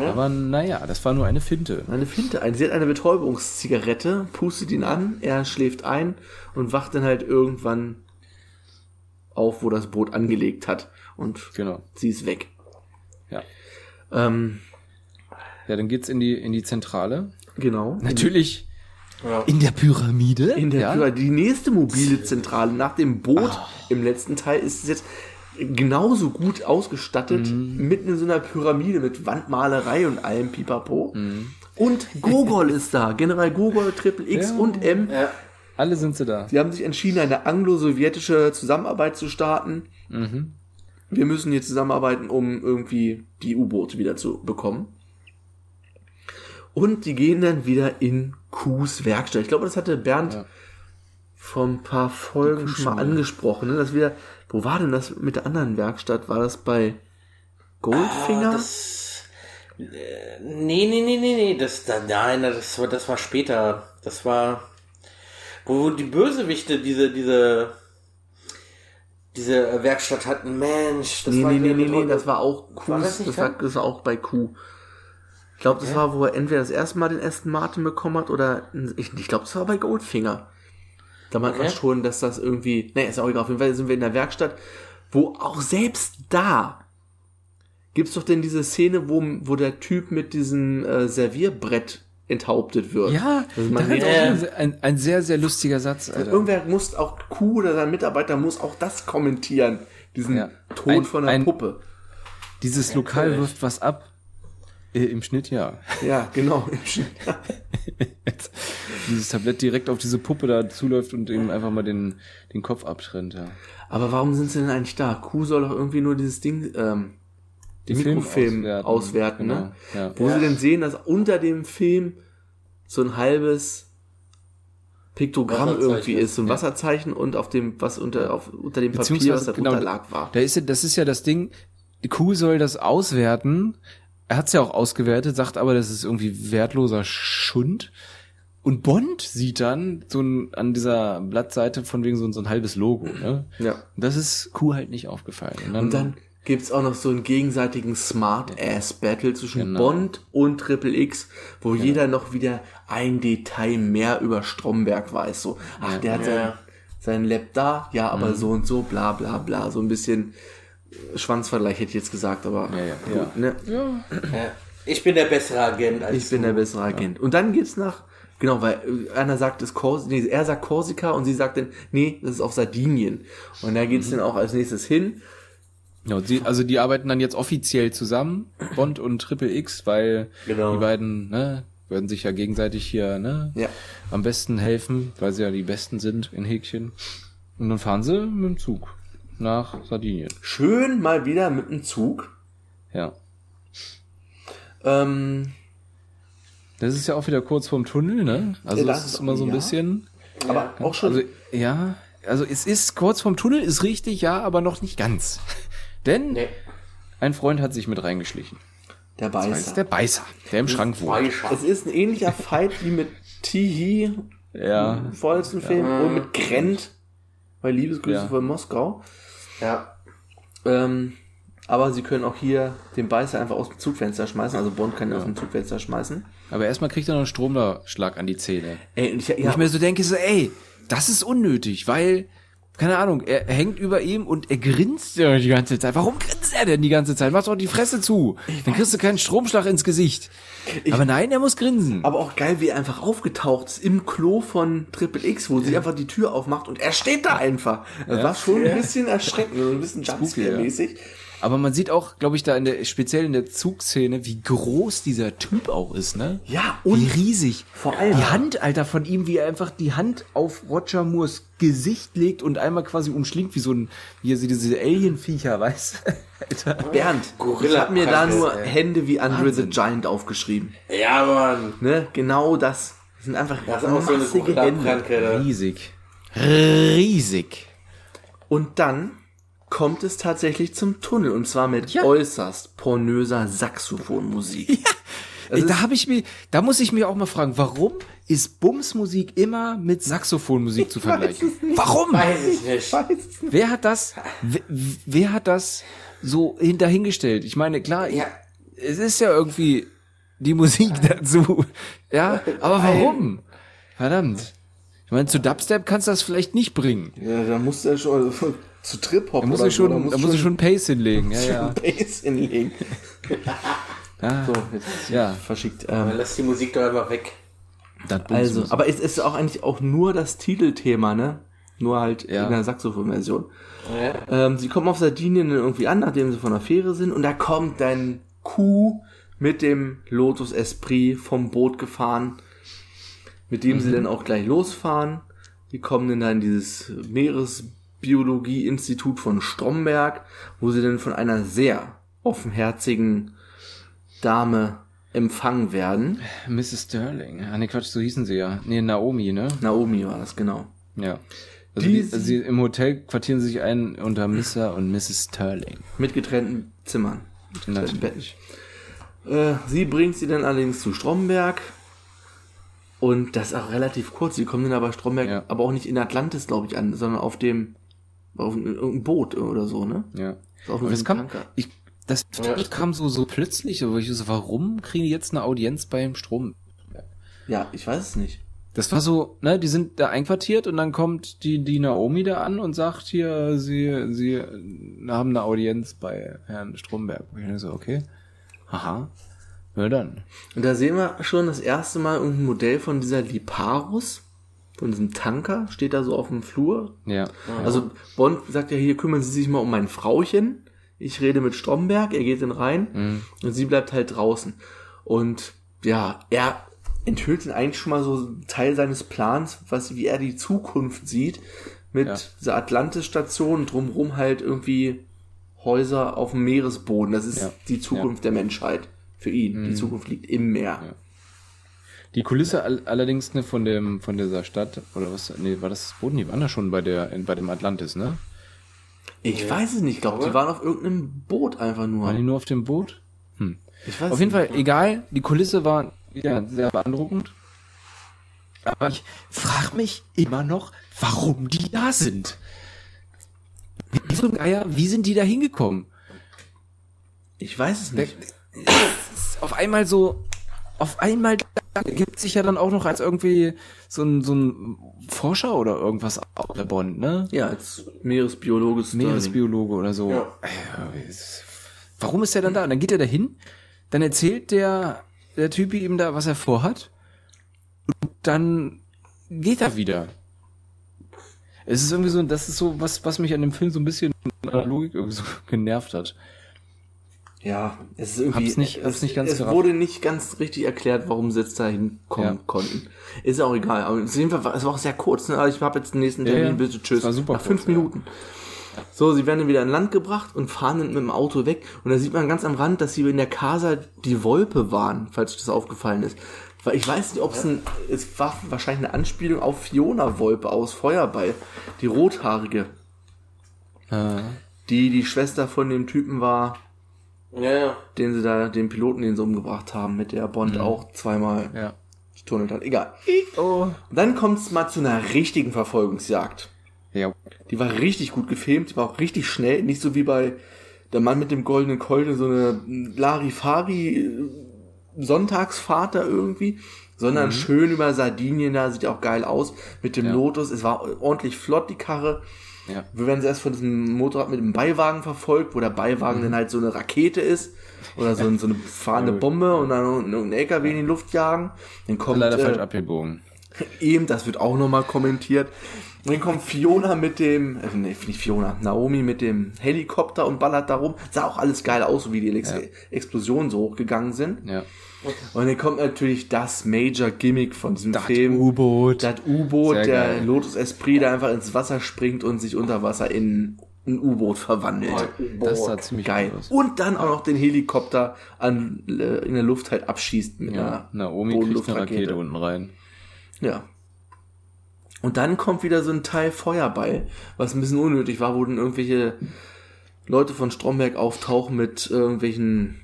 Aber naja, das war nur eine Finte. Eine Finte. Ein- Sie hat eine Betäubungszigarette, pustet ihn an, er schläft ein und wacht dann halt irgendwann auf, wo das Boot angelegt hat. Und Genau. sie ist weg. Ja. Ähm, Ja, dann geht's in die, in die Zentrale. genau. Natürlich Ja. in der Pyramide. In der ja. Pyramide. Die nächste mobile Zentrale nach dem Boot im letzten Teil ist es jetzt genauso gut ausgestattet, mitten in so einer Pyramide mit Wandmalerei und allem Pipapo. Und Gogol ist da. General Gogol, Triple X Ja. und M. Ja. Alle sind sie da. Sie haben sich entschieden, eine anglo-sowjetische Zusammenarbeit zu starten. Wir müssen hier zusammenarbeiten, um irgendwie die U-Boote wieder zu bekommen. Und die gehen dann wieder in Qs Werkstatt. Ich glaube, das hatte Bernd Ja. vor ein paar Folgen schon mal angesprochen. Ne? Das wieder, wo war denn das mit der anderen Werkstatt? War das bei Goldfinger? Ah, Das, äh, nee, nee, nee, nee, nee, das, da, nein, das war, das war später. Das war, wo die Bösewichte diese, diese, diese Werkstatt hatten. Mensch, das nee, war nee, nee, nee, nee, das war auch. War das das, war, das war auch bei Q. Ich glaube, das war, wo er entweder das erste Mal den Aston Martin bekommen hat oder ich, ich glaube, das war bei Goldfinger. Da meint man Okay. schon, dass das irgendwie, nee, ist auch egal, auf jeden Fall sind wir in der Werkstatt, wo auch selbst da gibt's doch denn diese Szene, wo, wo der Typ mit diesem äh, Servierbrett enthauptet wird. Ja, Also da man hat sieht, auch ein, ein sehr, sehr lustiger Satz. Alter. Irgendwer muss auch Q oder sein Mitarbeiter muss auch das kommentieren, diesen Ja. Tod Ein- von der Puppe. Dieses Lokal wirft was ab. Äh, Im Schnitt ja. Ja, genau. <laughs> Dieses Tablett direkt auf diese Puppe da zuläuft und ihm einfach mal den, den Kopf abtrennt. Ja. Aber warum sind sie denn eigentlich da? Q soll doch irgendwie nur dieses Ding, ähm, Die Mikrofilm Film auswerten, auswerten, ne? genau, ja. Wo Ja. sie denn sehen, dass unter dem Film so ein halbes Piktogramm irgendwie ist, so ein Wasserzeichen und auf dem, was unter, auf, unter dem Papier, was da genau, drunter lag, war. Da ist ja, das ist ja das Ding, die Kuh soll das auswerten. Er hat's ja auch ausgewertet, sagt aber, das ist irgendwie wertloser Schund. Und Bond sieht dann so ein, an dieser Blattseite von wegen so, ein- so ein halbes Logo. Ne? Ja. Und Das ist Kuh halt nicht aufgefallen. Und dann gibt's auch noch so einen gegenseitigen Smart-Ass-Battle zwischen Genau. Bond und Triple X, wo jeder noch wieder ein Detail mehr über Stromberg weiß. So, ach, der hat sein, Ja. sein Lab da, ja, aber Mhm. so und so, bla bla bla. So ein bisschen Schwanzvergleich hätte ich jetzt gesagt, aber Ja, ja, gut, ja. Ne? Ja. Ich bin der bessere Agent als Ich bin du. der bessere Agent. Und dann geht's nach, genau, weil äh, einer sagt es Kors, nee, er sagt Korsika und sie sagt dann, nee, das ist auf Sardinien. Und da Mhm. geht's dann auch als nächstes hin. Ja, sie, also die arbeiten dann jetzt offiziell zusammen, Bond und Triple X, weil Genau. die beiden, ne, werden sich ja gegenseitig hier, ne, Ja. am besten helfen, weil sie ja die Besten sind in Häkchen. Und dann fahren sie mit dem Zug nach Sardinien. Schön mal wieder mit dem Zug. Ja. Ähm, Das ist ja auch wieder kurz vorm Tunnel, ne? Also Ja, das das ist immer so ein ja. bisschen. aber auch schon. Also, ja, also es ist kurz vorm Tunnel, ist richtig, ja, aber noch nicht ganz. <laughs> Denn Nee. ein Freund hat sich mit reingeschlichen. der Das Beißer. ist der Beißer, der im Schrank wohnt. Es ist ein ähnlicher Fight wie mit Tihi Ja. im vorletzten Film und mit Grant bei Liebesgrüße Ja. von Moskau. Ja. Ähm, aber sie können auch hier den Beißer einfach aus dem Zugfenster schmeißen. Also Bond kann ihn aus dem Zugfenster schmeißen. Aber erstmal kriegt er noch einen Stromschlag an die Zähne. Ey, und ich, ja, ich mir so denke, so, ey, das ist unnötig, weil, keine Ahnung, er hängt über ihm und er grinst ja die ganze Zeit. Warum grinst er denn die ganze Zeit? Mach doch die Fresse zu. Dann kriegst du keinen Stromschlag ins Gesicht. aber nein, er muss grinsen. aber auch geil, wie er einfach aufgetaucht ist im Klo von Triple X, wo sie einfach die Tür aufmacht und er steht da einfach. Das war schon ein bisschen erschreckend, so ein bisschen Jumpscare-mäßig. Aber man sieht auch, glaube ich, da in der, speziell in der Zugszene, wie groß dieser Typ auch ist, ne? Ja, Wie und riesig. vor allem- Die Hand, Alter, von ihm, wie er einfach die Hand auf Roger Moores Gesicht legt und einmal quasi umschlingt, wie so ein, wie er sie diese Alien-Viecher, weißt <laughs> Alter. Bernd, ich Gorilla habe mir da nur ey. Hände wie Andre Wahnsinn. the Giant aufgeschrieben. Ja, Mann. Ne? Genau das. Das sind einfach Das ist auch so eine Hände. Riesig. Riesig. Und dann kommt es tatsächlich zum Tunnel und zwar mit äußerst pornöser Saxophonmusik. Das Ey, da habe ich mir, da muss ich mir auch mal fragen, warum ist Bumsmusik immer mit Saxophonmusik zu <laughs> vergleichen? Warum? Weiß ich nicht. Weiß nicht. Wer hat das, wer, wer hat das so hin- dahingestellt? Ich meine, klar, Ja. es ist ja irgendwie die Musik dazu. Ja, aber warum? Verdammt. Ich meine, zu Dubstep kannst du das vielleicht nicht bringen. Ja, da musst du ja schon also, zu Trip-Hop Da muss oder ich schon, so, da muss ich schon Pace hinlegen. Ja, schon ja. <laughs> Bass hinlegen. Ah, So, jetzt Ja. verschickt. Ähm, lässt die Musik doch einfach weg. das also, aber es ist auch eigentlich auch nur das Titelthema, ne? Nur halt Ja. in der Saxophon-Version. Ja. Ähm, sie kommen auf Sardinien irgendwie an, nachdem sie von der Fähre sind, und da kommt ein Kuh mit dem Lotus Esprit vom Boot gefahren, mit dem sie dann auch gleich losfahren. Die kommen dann da in dieses Meeresbiologie-Institut von Stromberg, wo sie dann von einer sehr offenherzigen Dame empfangen werden. Mrs. Sterling. Ah, nee, Quatsch, so hießen sie ja. Nee, Naomi, ne? Naomi war das, genau. Ja. Also, Die die, sie- also sie, im Hotel quartieren sie sich ein unter Mr. und Mrs. Sterling. Mit getrennten Zimmern. Mit getrennten. Äh, sie bringt sie dann allerdings zu Stromberg. Und das ist auch relativ kurz. Sie kommen dann aber Stromberg, Ja. aber auch nicht in Atlantis, glaube ich, an, sondern auf dem, auf irgendeinem Boot oder so, ne? Ja. Auf Aber das einem kam, Tanker. ich, das Ja. kam so, so plötzlich, aber ich so, warum kriegen die jetzt eine Audienz beim Strom? Ja, ich weiß es nicht. Das war so, ne, die sind da einquartiert und dann kommt die, die Naomi da an und sagt hier, sie, sie haben eine Audienz bei Herrn Stromberg. Und ich so, okay. Aha. Na dann. Und da sehen wir schon das erste Mal irgendein Modell von dieser Liparus, von diesem Tanker, steht da so auf dem Flur. Ja. Also Bond sagt ja hier, kümmern Sie sich mal um mein Frauchen. Ich rede mit Stromberg, er geht dann rein und sie bleibt halt draußen. Und ja, er enthüllt dann eigentlich schon mal so einen Teil seines Plans, was, wie er die Zukunft sieht, mit Ja. dieser Atlantis-Station und drumherum halt irgendwie Häuser auf dem Meeresboden. Das ist Ja. die Zukunft der Menschheit für ihn. Die Zukunft liegt im Meer. Die Kulisse all, allerdings ne, von dem von dieser Stadt oder was nee, war das das Boden? Die waren da schon bei der in, bei dem Atlantis, ne? Ich weiß es nicht, ich glaube, die waren auf irgendeinem Boot einfach nur. Waren die nur auf dem Boot? Hm. Ich weiß Auf jeden nicht. Fall, egal, die Kulisse war ja, sehr beeindruckend. Aber ich frage mich immer noch, warum die da sind. Wie so ein Geier, wie sind die da hingekommen? Ich weiß es nicht. Auf einmal so, auf einmal gibt sich ja dann auch noch als irgendwie so ein, so ein Forscher oder irgendwas auf der Bond, ne? Ja, als Meeresbiologe. Meeresbiologe oder so. Ja. Äh, Warum ist er dann da? Und dann geht er da hin, dann erzählt der, der Typ ihm da, was er vorhat. Und dann geht er wieder. Es ist irgendwie so, das ist so was, was mich an dem Film so ein bisschen an der Logik irgendwie so <laughs> genervt hat. Ja, es ist irgendwie. Hab's nicht- es, hab's nicht ganz Es gerafft. wurde nicht ganz richtig erklärt, warum sie jetzt da hinkommen Ja. konnten. Ist auch egal. Aber auf jeden Fall war es war auch sehr kurz. Ne? Also ich habe jetzt den nächsten Ja, Termin. ja. Bitte tschüss. Es war super Nach fünf kurz, ja. Minuten. So, sie werden dann wieder an Land gebracht und fahren dann mit dem Auto weg. Und da sieht man ganz am Rand, dass sie in der Casa die Wolpe waren, falls euch das aufgefallen ist. Weil ich weiß nicht, ob es ein, es war wahrscheinlich eine Anspielung auf Fiona Wolpe aus Feuerball. Die rothaarige. Äh, Die die Schwester von dem Typen war, Ja, ja. den sie da, den Piloten, den sie umgebracht haben, mit der Bond auch zweimal ja. getunnelt hat. Egal. Oh. Dann kommt es mal zu einer richtigen Verfolgungsjagd. Ja. Die war richtig gut gefilmt, die war auch richtig schnell, nicht so wie bei der Mann mit dem goldenen Keule, so eine Larifari äh, Sonntagsfahrt da irgendwie, sondern schön über Sardinien, da sieht auch geil aus, mit dem Ja. Lotus, es war ordentlich flott, die Karre. Ja. Wir werden sie erst von diesem Motorrad mit dem Beiwagen verfolgt, wo der Beiwagen dann halt so eine Rakete ist oder so, so eine fahrende. Bombe und dann ein LKW in die Luft jagen. Dann kommt Leider falsch äh, abgebogen. <laughs> Eben, das wird auch nochmal kommentiert. Und dann kommt Fiona mit dem, äh, nee, nicht Fiona, Naomi mit dem Helikopter und ballert da rum. Sah auch alles geil aus, so wie die Ex Ja. Explosionen so hochgegangen sind. Ja. Und dann kommt natürlich das Major Gimmick von diesem Film. U-Boot. Das U-Boot, der geil. Lotus Esprit, der einfach ins Wasser springt und sich unter Wasser in ein U-Boot verwandelt. Das sah ziemlich Geil. aus. Und dann auch noch den Helikopter an, äh, in der Luft halt abschießt mit Ja, einer Naomi kriegt eine. Rakete unten rein. Ja. Und dann kommt wieder so ein Teil Feuerball, was ein bisschen unnötig war, wo dann irgendwelche Leute von Stromberg auftauchen mit irgendwelchen,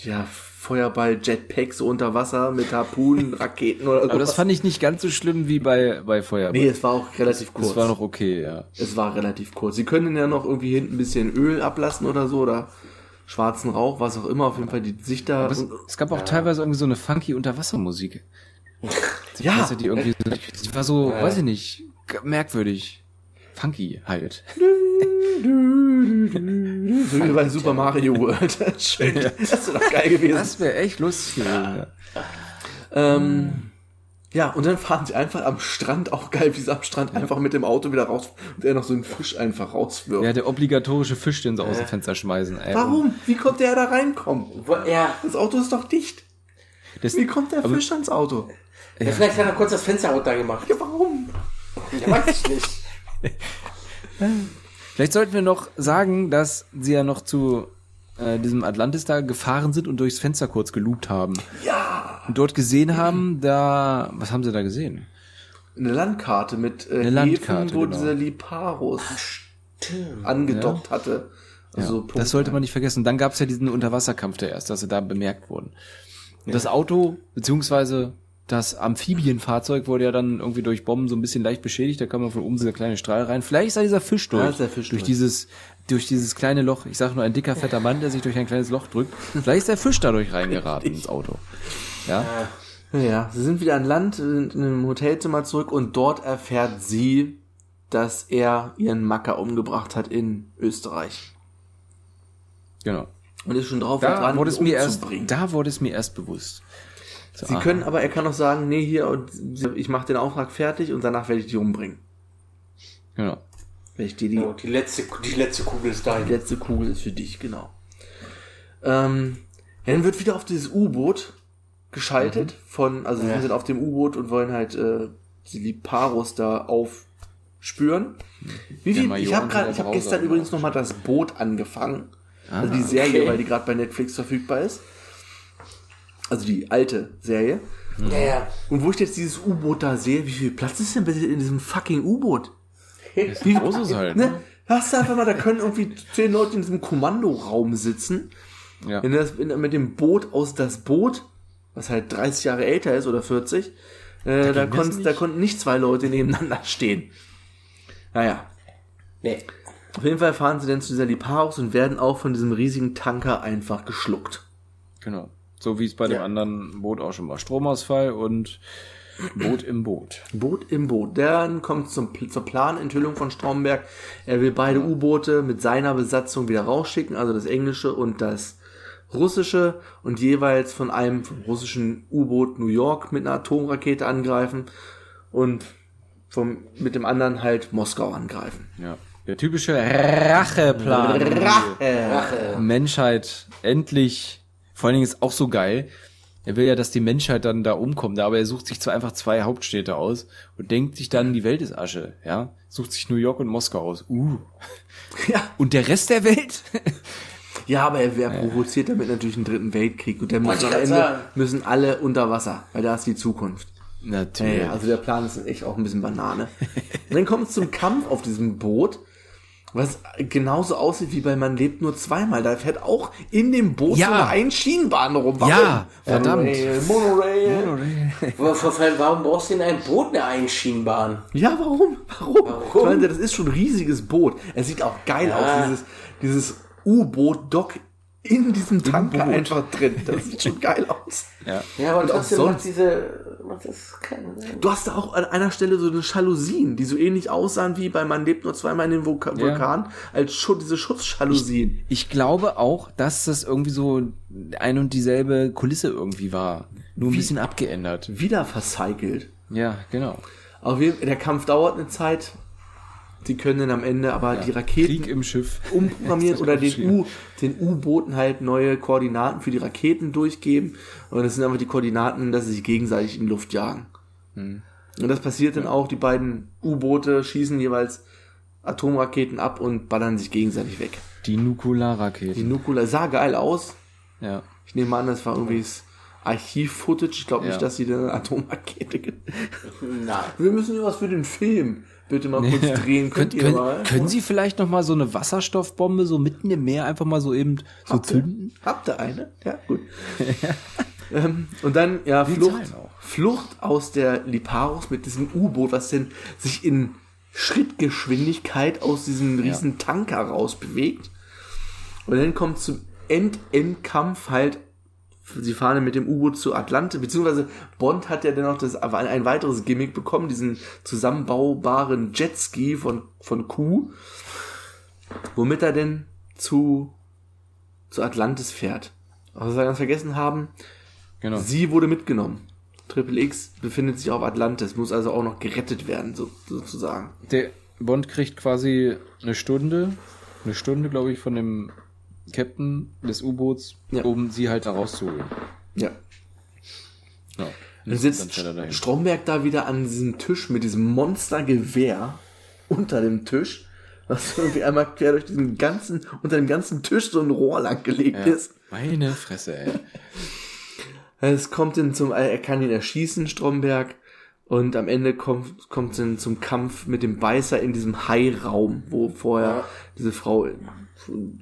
ja, Feuerball-Jetpacks so unter Wasser mit Harpunen, <laughs> Raketen oder so. Aber das fand ich nicht ganz so schlimm wie bei, bei Feuerball. Nee, es war auch relativ kurz. das war noch okay, ja. es war relativ kurz. Sie können ja noch irgendwie hinten ein bisschen Öl ablassen oder so, oder schwarzen Rauch, was auch immer, auf jeden Fall die Sicht da. Aber es, es gab auch teilweise irgendwie so eine funky Unterwassermusik. <laughs> ja, Weißt du, die irgendwie so, die war so, weiß ich nicht, merkwürdig. Funky halt. <laughs> so wie bei Super Mario World. Schön. <laughs> Das ist doch geil gewesen. Das wäre echt lustig. Ja. Ähm, ja, und dann fahren sie einfach am Strand, auch geil, wie sie am Strand einfach mit dem Auto wieder raus und er noch so einen Fisch einfach rauswirft. ja, der obligatorische Fisch, den sie aus dem Fenster schmeißen. Ey. Warum? Wie konnte der da reinkommen? Ja, Das Auto ist doch dicht. Das, Wie kommt der Fisch ans Auto? Ja, vielleicht hat er kurz das Fenster runtergemacht. Ja, warum? Ja, weiß ich nicht. <laughs> Vielleicht sollten wir noch sagen, dass sie ja noch zu äh, diesem Atlantis da gefahren sind und durchs Fenster kurz geloopt haben. Ja. Und dort gesehen haben, da, was haben sie da gesehen? Eine Landkarte mit äh, Eine Landkarte, Häfen, wo genau. dieser Liparos angedockt hatte. Also Punkt- Das sollte man nicht vergessen. Dann gab es ja diesen Unterwasserkampf der erst, dass sie da bemerkt wurden. Und das Auto, beziehungsweise das Amphibienfahrzeug wurde ja dann irgendwie durch Bomben so ein bisschen leicht beschädigt. Da kam man von oben dieser kleine Strahl rein. Vielleicht ist da dieser Fisch durch. Ja, ist der Fisch durch durch. dieses, durch dieses kleine Loch. Ich sage nur ein dicker, fetter Mann, der sich durch ein kleines Loch drückt. Vielleicht ist der Fisch dadurch reingeraten ins Auto. Ja. Ja, sie sind wieder an Land, sind in einem Hotelzimmer zurück und dort erfährt sie, dass er ihren Macker umgebracht hat in Österreich. Genau. Und ist schon drauf und Da dran, wurde es mir erst, da wurde es mir erst bewusst. So, Sie ah, können aber, er kann auch sagen, nee, hier, und ich mache den Auftrag fertig und danach werde ich dich umbringen. Genau. Wenn ich dir die, Oh, die, letzte, die letzte Kugel ist die dein. letzte Kugel ist für dich, genau. Ähm, ja, dann wird wieder auf dieses U-Boot geschaltet von, also Ja. sie sind auf dem U-Boot und wollen halt äh, die Liparos da aufspüren. Wie viel, ich habe gerade, ich habe gestern haben übrigens noch mal das Boot angefangen, also die Ah, Serie, okay. weil die gerade bei Netflix verfügbar ist. Also die alte Serie. Ja, ja. Und wo ich jetzt dieses U-Boot da sehe, wie viel Platz ist denn bitte in diesem fucking U-Boot? Wie groß ist halt? Ne? Hast du einfach mal, da können irgendwie zehn Leute in diesem Kommandoraum sitzen. Ja. Wenn das in, mit dem Boot aus das Boot, was halt 30 Jahre älter ist oder 40, äh, da, das konnt, da konnten nicht zwei Leute nebeneinander <laughs> stehen. Naja. Nee. Auf jeden Fall fahren sie dann zu dieser Liparos und werden auch von diesem riesigen Tanker einfach geschluckt. Genau. So wie es bei dem Ja. anderen Boot auch schon war. Stromausfall und Boot im Boot. Boot im Boot. Dann kommt zum, zur Planenthüllung von Stromberg. Er will beide U-Boote mit seiner Besatzung wieder rausschicken, also das englische und das russische und jeweils von einem vom russischen U-Boot New York mit einer Atomrakete angreifen und vom, mit dem anderen halt Moskau angreifen. Ja. Der typische Racheplan. Rache. Menschheit endlich. Vor allen Dingen ist auch so geil. Er will ja, dass die Menschheit dann da umkommt, aber er sucht sich zwar einfach zwei Hauptstädte aus und denkt sich dann, die Welt ist Asche, ja? Sucht sich New York und Moskau aus. Uh. <laughs> Ja. Und der Rest der Welt? <laughs> ja, aber er, er provoziert damit natürlich einen dritten Weltkrieg und dann müssen am Ende müssen alle unter Wasser, weil da ist die Zukunft. Natürlich. Ja, also der Plan ist echt auch ein bisschen Banane. Und <laughs> dann kommt es zum Kampf auf diesem Boot, was genauso aussieht wie bei Man lebt nur zweimal. Da fährt auch in dem Boot Ja. so eine Einschienenbahn rum. Warum? Ja, verdammt. Monorail, Monorail. Vor- vor- vor- Warum brauchst du in ein Boot eine Einschienenbahn? Ja, warum? Warum? Warum? Ich meine, das ist schon ein riesiges Boot. Es sieht auch geil Ja. aus, dieses, dieses U-Boot-Dock in diesem Tanker Boot. einfach drin. Das sieht schon geil aus. <laughs> Ja. Ja, aber Und auch trotzdem macht diese. Macht das keinen Sinn. Du hast da auch an einer Stelle so eine Jalousien, die so ähnlich aussahen wie bei Man lebt nur zweimal in dem Vulka Vulkan, als Schutz, diese Schutzjalousien. Ich glaube auch, dass das irgendwie so ein und dieselbe Kulisse irgendwie war. Nur ein bisschen abgeändert. Wieder vercycelt. Ja, genau. Auf jeden der Kampf dauert eine Zeit. Sie können dann am Ende aber die Raketen Krieg im Schiff. <laughs> umprogrammieren <laughs> oder den. U, den U-Booten halt neue Koordinaten für die Raketen durchgeben. Und das sind einfach die Koordinaten, dass sie sich gegenseitig in die Luft jagen. Hm. Und das passiert dann auch. Die beiden U-Boote schießen jeweils Atomraketen ab und ballern sich gegenseitig weg. Die Nukularrakete. Die Nukula sah geil aus. Ja. Ich nehme an, das war irgendwie das Archiv-Footage. Ich glaube nicht, Ja. dass sie eine Atomrakete. Nein. Wir müssen was für den Film bitte mal kurz Ja. drehen. Könnt Könnt, ihr können, mal? können Sie vielleicht noch mal so eine Wasserstoffbombe so mitten im Meer einfach mal so eben so Habt ihr- zünden? Habt ihr eine? Ja, gut. <laughs> ähm, und dann, ja, Flucht. Flucht aus der Liparos mit diesem U-Boot, was denn sich in Schrittgeschwindigkeit aus diesem riesen Tanker raus bewegt. Und dann kommt zum End-End-Kampf halt, sie fahren mit dem U-Boot zu Atlante, beziehungsweise Bond hat ja dann noch das, ein weiteres Gimmick bekommen, diesen zusammenbaubaren Jetski von, von Q, womit er denn zu, zu Atlantis fährt. Was wir ganz vergessen haben, Genau. sie wurde mitgenommen. Triple X befindet sich auf Atlantis, muss also auch noch gerettet werden, so, sozusagen. Der Bond kriegt quasi eine Stunde, eine Stunde, glaube ich, von dem Captain des U-Boots, Ja. um sie halt da rauszuholen. Ja. Ja. Dann Dann sitzt dahin. Stromberg da wieder an diesem Tisch mit diesem Monstergewehr unter dem Tisch, was irgendwie einmal quer durch diesen ganzen, unter dem ganzen Tisch so ein Rohr lang gelegt Ja. ist. Meine Fresse, ey. Es kommt dann zum, er kann ihn erschießen, Stromberg, und am Ende kommt, kommt dann zum Kampf mit dem Beißer in diesem Hai-Raum, wo vorher Ja. diese Frau,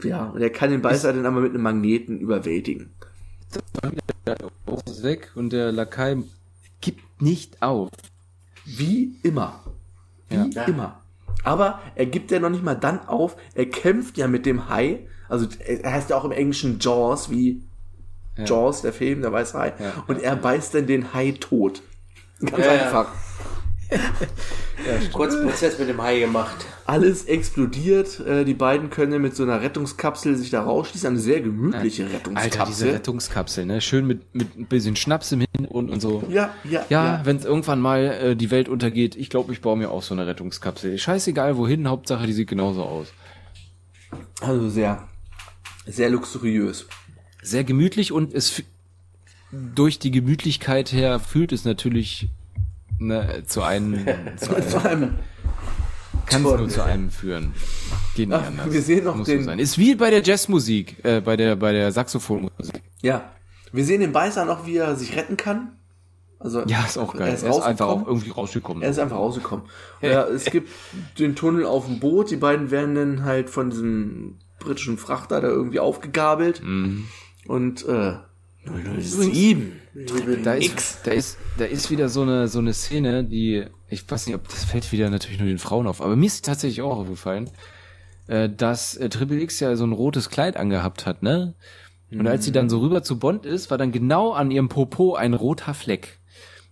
ja, und er kann den Beißer dann aber mit einem Magneten überwältigen. Box ist weg und der Lakai gibt nicht auf. Wie immer. Wie Ja. immer. Aber er gibt ja noch nicht mal dann auf, er kämpft ja mit dem Hai, also er heißt ja auch im Englischen Jaws, wie Ja. Jaws, der Film, der weiße Hai, Ja. und er beißt dann den Hai tot. Ganz Ja, ja. Kurz Prozess mit dem Hai gemacht. Alles explodiert, äh, die beiden können mit so einer Rettungskapsel sich da rausschießen, eine sehr gemütliche Rettungskapsel. Alter, diese Rettungskapsel, ne? Schön mit, mit ein bisschen Schnaps im Hintergrund und so. ja, ja, Ja, wenn es irgendwann mal äh, die Welt untergeht, ich glaube, ich baue mir auch so eine Rettungskapsel. Scheißegal wohin, Hauptsache die sieht genauso aus. Also sehr, sehr luxuriös. Sehr gemütlich und es durch die Gemütlichkeit her fühlt es natürlich ne, <laughs> zu einem, zu einem Vor allem, kann nur zu einem führen. Geht nicht Ach, anders. wir sehen noch Muss den- so sein. Ist wie bei der Jazzmusik, äh, bei der bei der Saxophonmusik. ja. Wir sehen den Beißer noch, wie er sich retten kann. Also, Ja, ist auch geil. Er ist, er ist einfach auch irgendwie rausgekommen. Er ist einfach rausgekommen. Ja, es gibt den Tunnel auf dem Boot. Die beiden werden dann halt von diesem britischen Frachter da irgendwie aufgegabelt. Mhm. Und äh, 007. da ist, da ist, da ist wieder so eine, so eine Szene, die, ich weiß nicht, ob das fällt wieder natürlich nur den Frauen auf, aber mir ist tatsächlich auch aufgefallen, äh, dass äh, Triple X ja so ein rotes Kleid angehabt hat, ne? Und als sie dann so rüber zu Bond ist, war dann genau an ihrem Popo ein roter Fleck.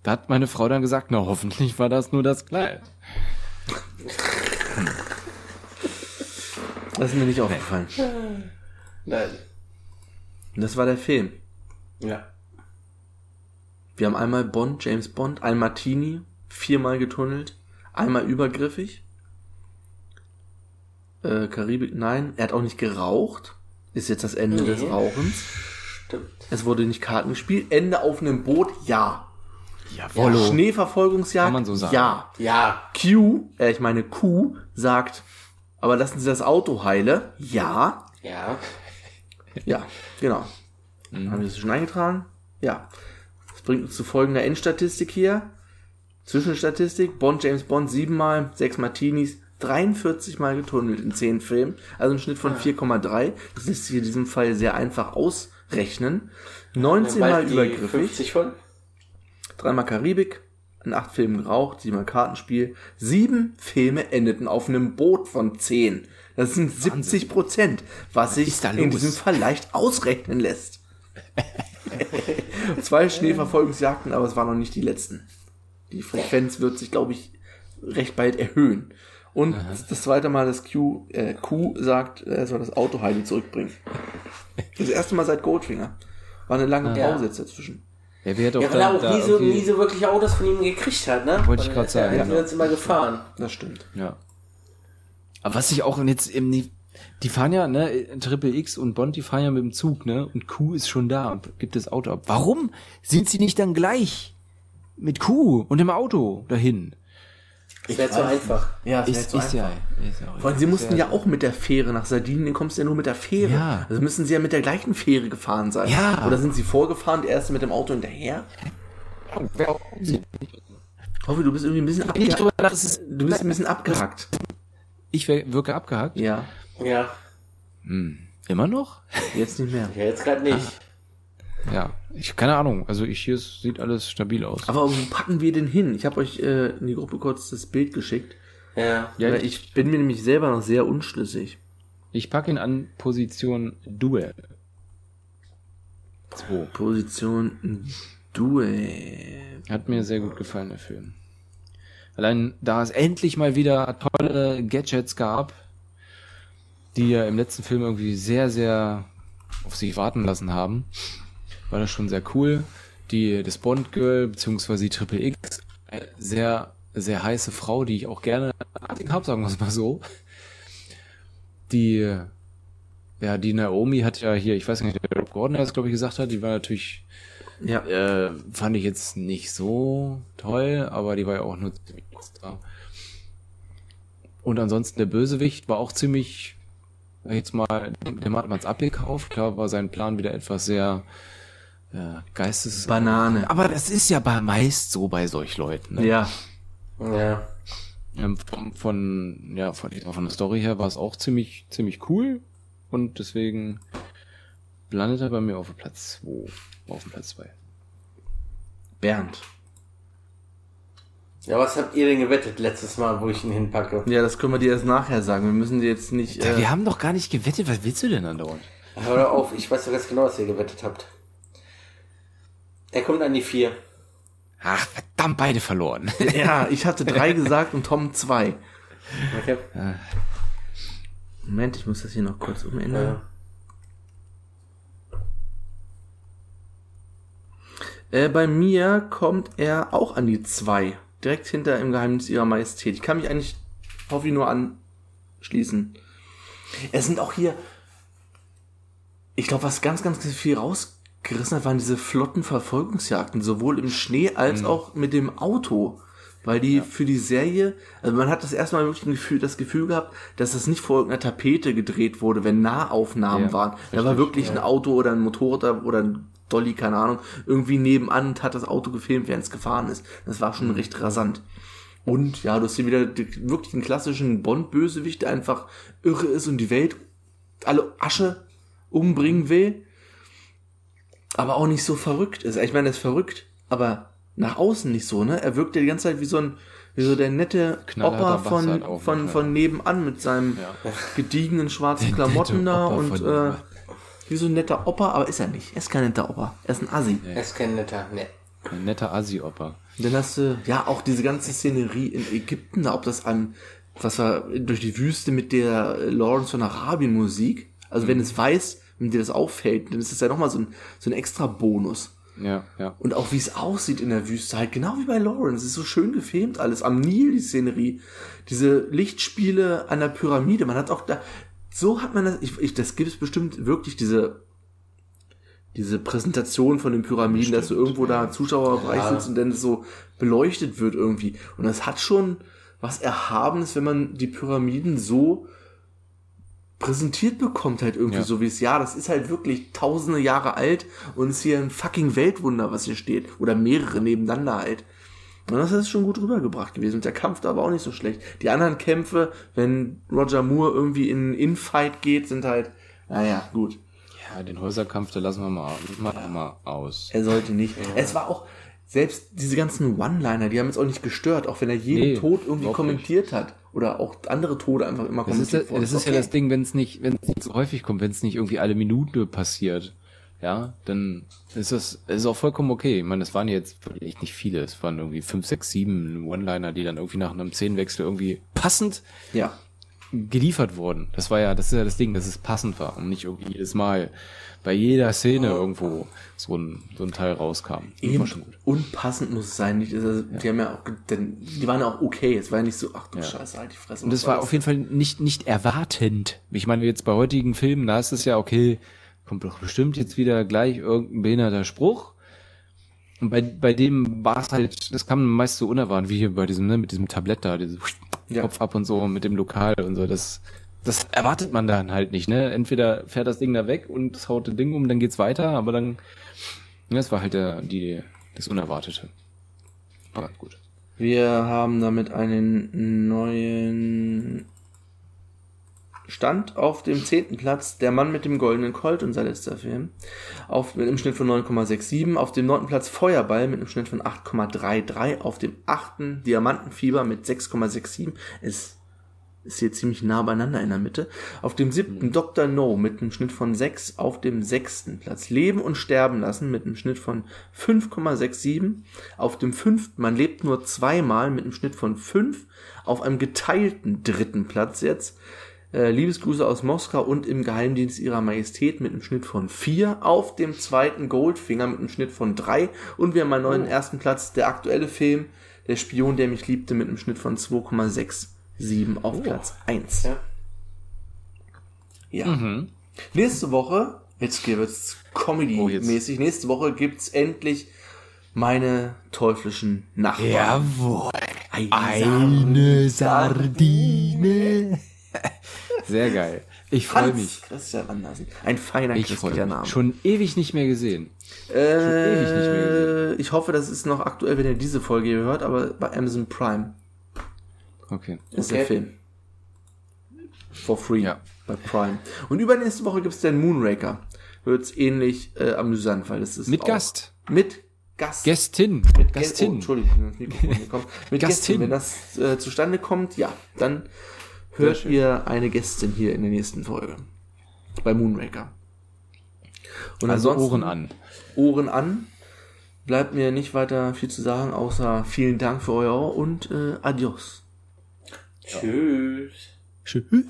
Da hat meine Frau dann gesagt, na hoffentlich war das nur das Kleid. Das ist mir nicht aufgefallen. Nein. Und das war der Film. Ja. Wir haben einmal Bond, James Bond, ein Martini, viermal getunnelt, einmal übergriffig. Äh, Karibik, nein. Er hat auch nicht geraucht. Ist jetzt das Ende des Nee. Rauchens. Stimmt. Es wurde nicht Karten gespielt. Ende auf einem Boot, ja. Jawollo. Schneeverfolgungsjagd, Kann man so sagen. ja. Ja. Q, äh, ich meine Q, sagt, aber lassen Sie das Auto heile, ja. Ja. Ja, genau. Haben wir das schon eingetragen? Ja. Das bringt uns zu folgender Endstatistik hier. Zwischenstatistik, Bond, James Bond siebenmal, sechs Martinis, 43 Mal getunnelt in zehn Filmen, also ein Schnitt von 4,3. Das lässt sich in diesem Fall sehr einfach ausrechnen. 19 Mal übergriffig, 50 von. dreimal Karibik, in acht Filmen geraucht, siebenmal Kartenspiel. Sieben Filme endeten auf einem Boot von zehn. Das sind 70 Prozent, was sich in diesem Fall leicht ausrechnen lässt. <laughs> <laughs> Zwei Schneeverfolgungsjagden, aber es waren noch nicht die letzten. Die Frequenz wird sich, glaube ich, recht bald erhöhen. Und das zweite Mal, dass Q, äh, Q sagt, er soll das Auto Heidi zurückbringen. Das erste Mal seit Goldfinger. War eine lange Ja. Pause jetzt dazwischen. Ja, auch Ja, weil da, er auch da nie so, irgendwie- nie so wirklich Autos von ihm gekriegt hat, ne? Wollte ich er- sagen, Er hat genau. uns immer gefahren. Das stimmt. Ja. Aber was ich auch jetzt im, die fahren ja, ne, Triple X und Bond, die fahren ja mit dem Zug, ne, und Q ist schon da und gibt das Auto ab. Warum sind sie nicht dann gleich mit Q und dem Auto dahin? Das wäre zu einfach. Ja, Ist, ist ja, ist ja. Vor allem, sie mussten ja auch mit der Fähre nach Sardinien, kommst du ja nur mit der Fähre. Ja. Also müssen sie ja mit der gleichen Fähre gefahren sein. Ja. Oder sind sie vorgefahren, der erste mit dem Auto hinterher? Hoffe, du bist irgendwie ein bisschen, Ich abge drüber nach, es ist, du bist ein bisschen abgehackt. ich wirke abgehakt. Ja, Ja. Immer noch? jetzt nicht mehr. Ja, jetzt gerade nicht. Ja. Ich, keine Ahnung. Also ich, hier sieht alles stabil aus. Aber wo packen wir den hin? Ich habe euch äh, in die Gruppe kurz das Bild geschickt. Ja. ja, ich bin mir nämlich selber noch sehr unschlüssig. ich packe ihn an Position Duell. 2. Position Duell. Hat mir sehr gut gefallen, der Film. Allein da es endlich mal wieder tolle Gadgets gab, die ja im letzten Film irgendwie sehr, sehr auf sich warten lassen haben, war das schon sehr cool. Die, das Bond Girl, beziehungsweise die Triple X, eine sehr, sehr heiße Frau, die ich auch gerne habe, sagen wir es mal so. Die, ja, die Naomi hat ja hier, ich weiß nicht, der Rob Gordon, der das glaube ich gesagt hat, die war natürlich Ja. äh, fand ich jetzt nicht so toll, aber die war ja auch nur ziemlich da. Und ansonsten der Bösewicht war auch ziemlich, jetzt mal, dem hat man es abgekauft. Klar war sein Plan wieder etwas sehr äh, geistes... Banane. Aber das ist ja bei meist so bei solch Leuten. Ne? Ja. Ja. Ähm, von, von, ja, von, von der Story her war es auch ziemlich, ziemlich cool. Und deswegen landet er bei mir auf dem Platz 2. Auf dem Platz 2. Bernd. Ja, was habt ihr denn gewettet letztes Mal, wo ich ihn hinpacke? Ja, das können wir dir erst nachher sagen. Wir müssen dir jetzt nicht. Äh, wir haben doch gar nicht gewettet. Was willst du denn andauernd? Hör doch auf, ich weiß doch ganz genau, was ihr gewettet habt. Er kommt an die vier. Ach, verdammt, beide verloren. <laughs> ja, ich hatte drei gesagt und Tom zwei. Okay. Moment, ich muss das hier noch kurz umändern. Ja. Äh, bei mir kommt er auch an die zwei. Direkt hinter im Geheimnis ihrer Majestät. Ich kann mich eigentlich, hoffe ich, nur anschließen. Es sind auch hier, ich glaube, was ganz, ganz viel rausgerissen hat, waren diese flotten Verfolgungsjagden, sowohl im Schnee als auch mit dem Auto. Weil die für die Serie, also man hat das erstmal wirklich Gefühl, das Gefühl gehabt, dass das nicht vor irgendeiner Tapete gedreht wurde, wenn Nahaufnahmen Ja, waren. Da war wirklich ein Auto oder ein Motorrad oder ein Dolly, keine Ahnung, irgendwie nebenan und hat das Auto gefilmt, während es gefahren ist. Das war schon recht rasant. Und ja, du hast hier wieder wirklich einen klassischen Bond-Bösewicht, der einfach irre ist und die Welt alle Asche umbringen will, aber auch nicht so verrückt ist. Ich meine, er ist verrückt, aber nach außen nicht so, ne? Er wirkt ja die ganze Zeit wie so ein, wie so der nette Opa von, von, ja. von nebenan mit seinem gediegenen schwarzen Klamotten da und von äh. Wie so ein netter Opa, aber ist er nicht. Er ist kein netter Opa. Er ist ein Assi. Er ist kein netter, ne. Ein netter Assi-Opa. Dann hast du, ja, auch diese ganze Szenerie in Ägypten, da ob das an, was war, durch die Wüste mit der äh, Lawrence von Arabien Musik. Also wenn es weiß, wenn dir das auffällt, dann ist das ja nochmal so ein, so ein extra Bonus. Ja, ja. Und auch wie es aussieht in der Wüste, halt genau wie bei Lawrence. Es ist so schön gefilmt alles. Am Nil, die Szenerie. Diese Lichtspiele an der Pyramide. Man hat auch da, so hat man das, ich, ich, das gibt es bestimmt wirklich diese, diese Präsentation von den Pyramiden, dass du irgendwo da Zuschauerbereich Ja. sitzt und dann so beleuchtet wird irgendwie. Und das hat schon was Erhabenes, wenn man die Pyramiden so präsentiert bekommt halt irgendwie Ja. so wie es, ja, das ist halt wirklich tausende Jahre alt und ist hier ein fucking Weltwunder, was hier steht. Oder mehrere nebeneinander halt. Und das ist schon gut rübergebracht gewesen. Und der Kampf da war auch nicht so schlecht. Die anderen Kämpfe, wenn Roger Moore irgendwie in einen Infight geht, sind halt, naja, gut. Ja, den Häuserkampf, da lassen wir mal, mal, mal aus. Er sollte nicht. Es war auch, selbst diese ganzen One-Liner, die haben jetzt auch nicht gestört, auch wenn er jeden Nee, Tod irgendwie kommentiert hat. Oder auch andere Tode einfach immer Das ist, ja- kommentiert das ist ja das Ding, wenn es nicht, wenn es nicht so häufig kommt, wenn es nicht irgendwie alle Minute passiert, ja, dann ist das ist auch vollkommen okay. Ich meine, es waren jetzt echt nicht viele, es waren irgendwie fünf, sechs, sieben One-Liner, die dann irgendwie nach einem Szenenwechsel irgendwie passend Ja. geliefert wurden. Das war ja, das ist ja das Ding, dass es passend war und nicht irgendwie jedes Mal bei jeder Szene irgendwo so ein, so ein Teil rauskam. Das war Eben schon gut. unpassend muss es sein. Nicht, also, Die haben ja auch, denn, die waren ja auch okay. Es war ja nicht so, ach du Scheiße, halt die Fresse. Und das war auf jeden Fall nicht, nicht erwartend. Ich meine, jetzt bei heutigen Filmen, da ist es ja okay, kommt doch bestimmt jetzt wieder gleich irgendein behinderter Spruch. Und bei, bei dem war es halt, das kam meist so unerwartet, wie hier bei diesem, ne, mit diesem Tablett da, dieses Ja. Kopf ab und so, mit dem Lokal und so, das, das erwartet man dann halt nicht, ne? Entweder fährt das Ding da weg und es haut das Ding um, dann geht's weiter, aber dann, ja, das war halt der, die, das Unerwartete. Aber gut. Wir haben damit einen neuen Stand auf dem zehnten Platz, Der Mann mit dem goldenen Colt, unser letzter Film, auf, mit einem Schnitt von 9,67. Auf dem neunten Platz Feuerball mit einem Schnitt von 8,33. Auf dem achten Diamantenfieber mit 6,67. Ist ist hier ziemlich nah beieinander in der Mitte. Auf dem siebten Dr. No mit einem Schnitt von 6 auf dem sechsten Platz. Leben und sterben lassen mit einem Schnitt von 5,67. Auf dem fünften Man lebt nur zweimal mit einem Schnitt von 5. Auf einem geteilten dritten Platz jetzt. Äh, Liebesgrüße aus Moskau und im Geheimdienst ihrer Majestät mit einem Schnitt von 4. Auf dem zweiten Goldfinger mit einem Schnitt von 3. Und wir haben einen neuen ersten Platz. Der aktuelle Film, Der Spion, der mich liebte, mit einem Schnitt von 2,67 auf Platz 1. Ja. Ja. Nächste Woche, jetzt wird's Comedy-mäßig, nächste Woche gibt's endlich meine teuflischen Nachbarn. Jawohl. Eine Eine Sardine. Sehr geil. Ich freue mich. Christian Andersen. Ein feiner Ich freue christlicher mich. Name. Schon ewig nicht mehr gesehen. äh, ewig nicht mehr gesehen. ich hoffe, das ist noch aktuell, wenn ihr diese Folge hier hört, aber bei Amazon Prime Okay. ist Okay. der Film. For free. Ja. Bei Prime. Und übernächste Woche gibt's den Moonraker. Wird's ähnlich äh, amüsant, weil es ist Mit auch- Gast. Mit Gast. Gästin. Gäst- Oh, Gastin. Entschuldigung, Mikrofon gekommen. Mit <laughs> Gastin. Gästin. Wenn das äh, zustande kommt, ja, dann hört ihr eine Gästin hier in der nächsten Folge. Bei Moonraker. Und also ansonsten Ohren an. Ohren an. Bleibt mir nicht weiter viel zu sagen, außer vielen Dank für euer Ohr und äh, adios. Tschüss. Tschüss.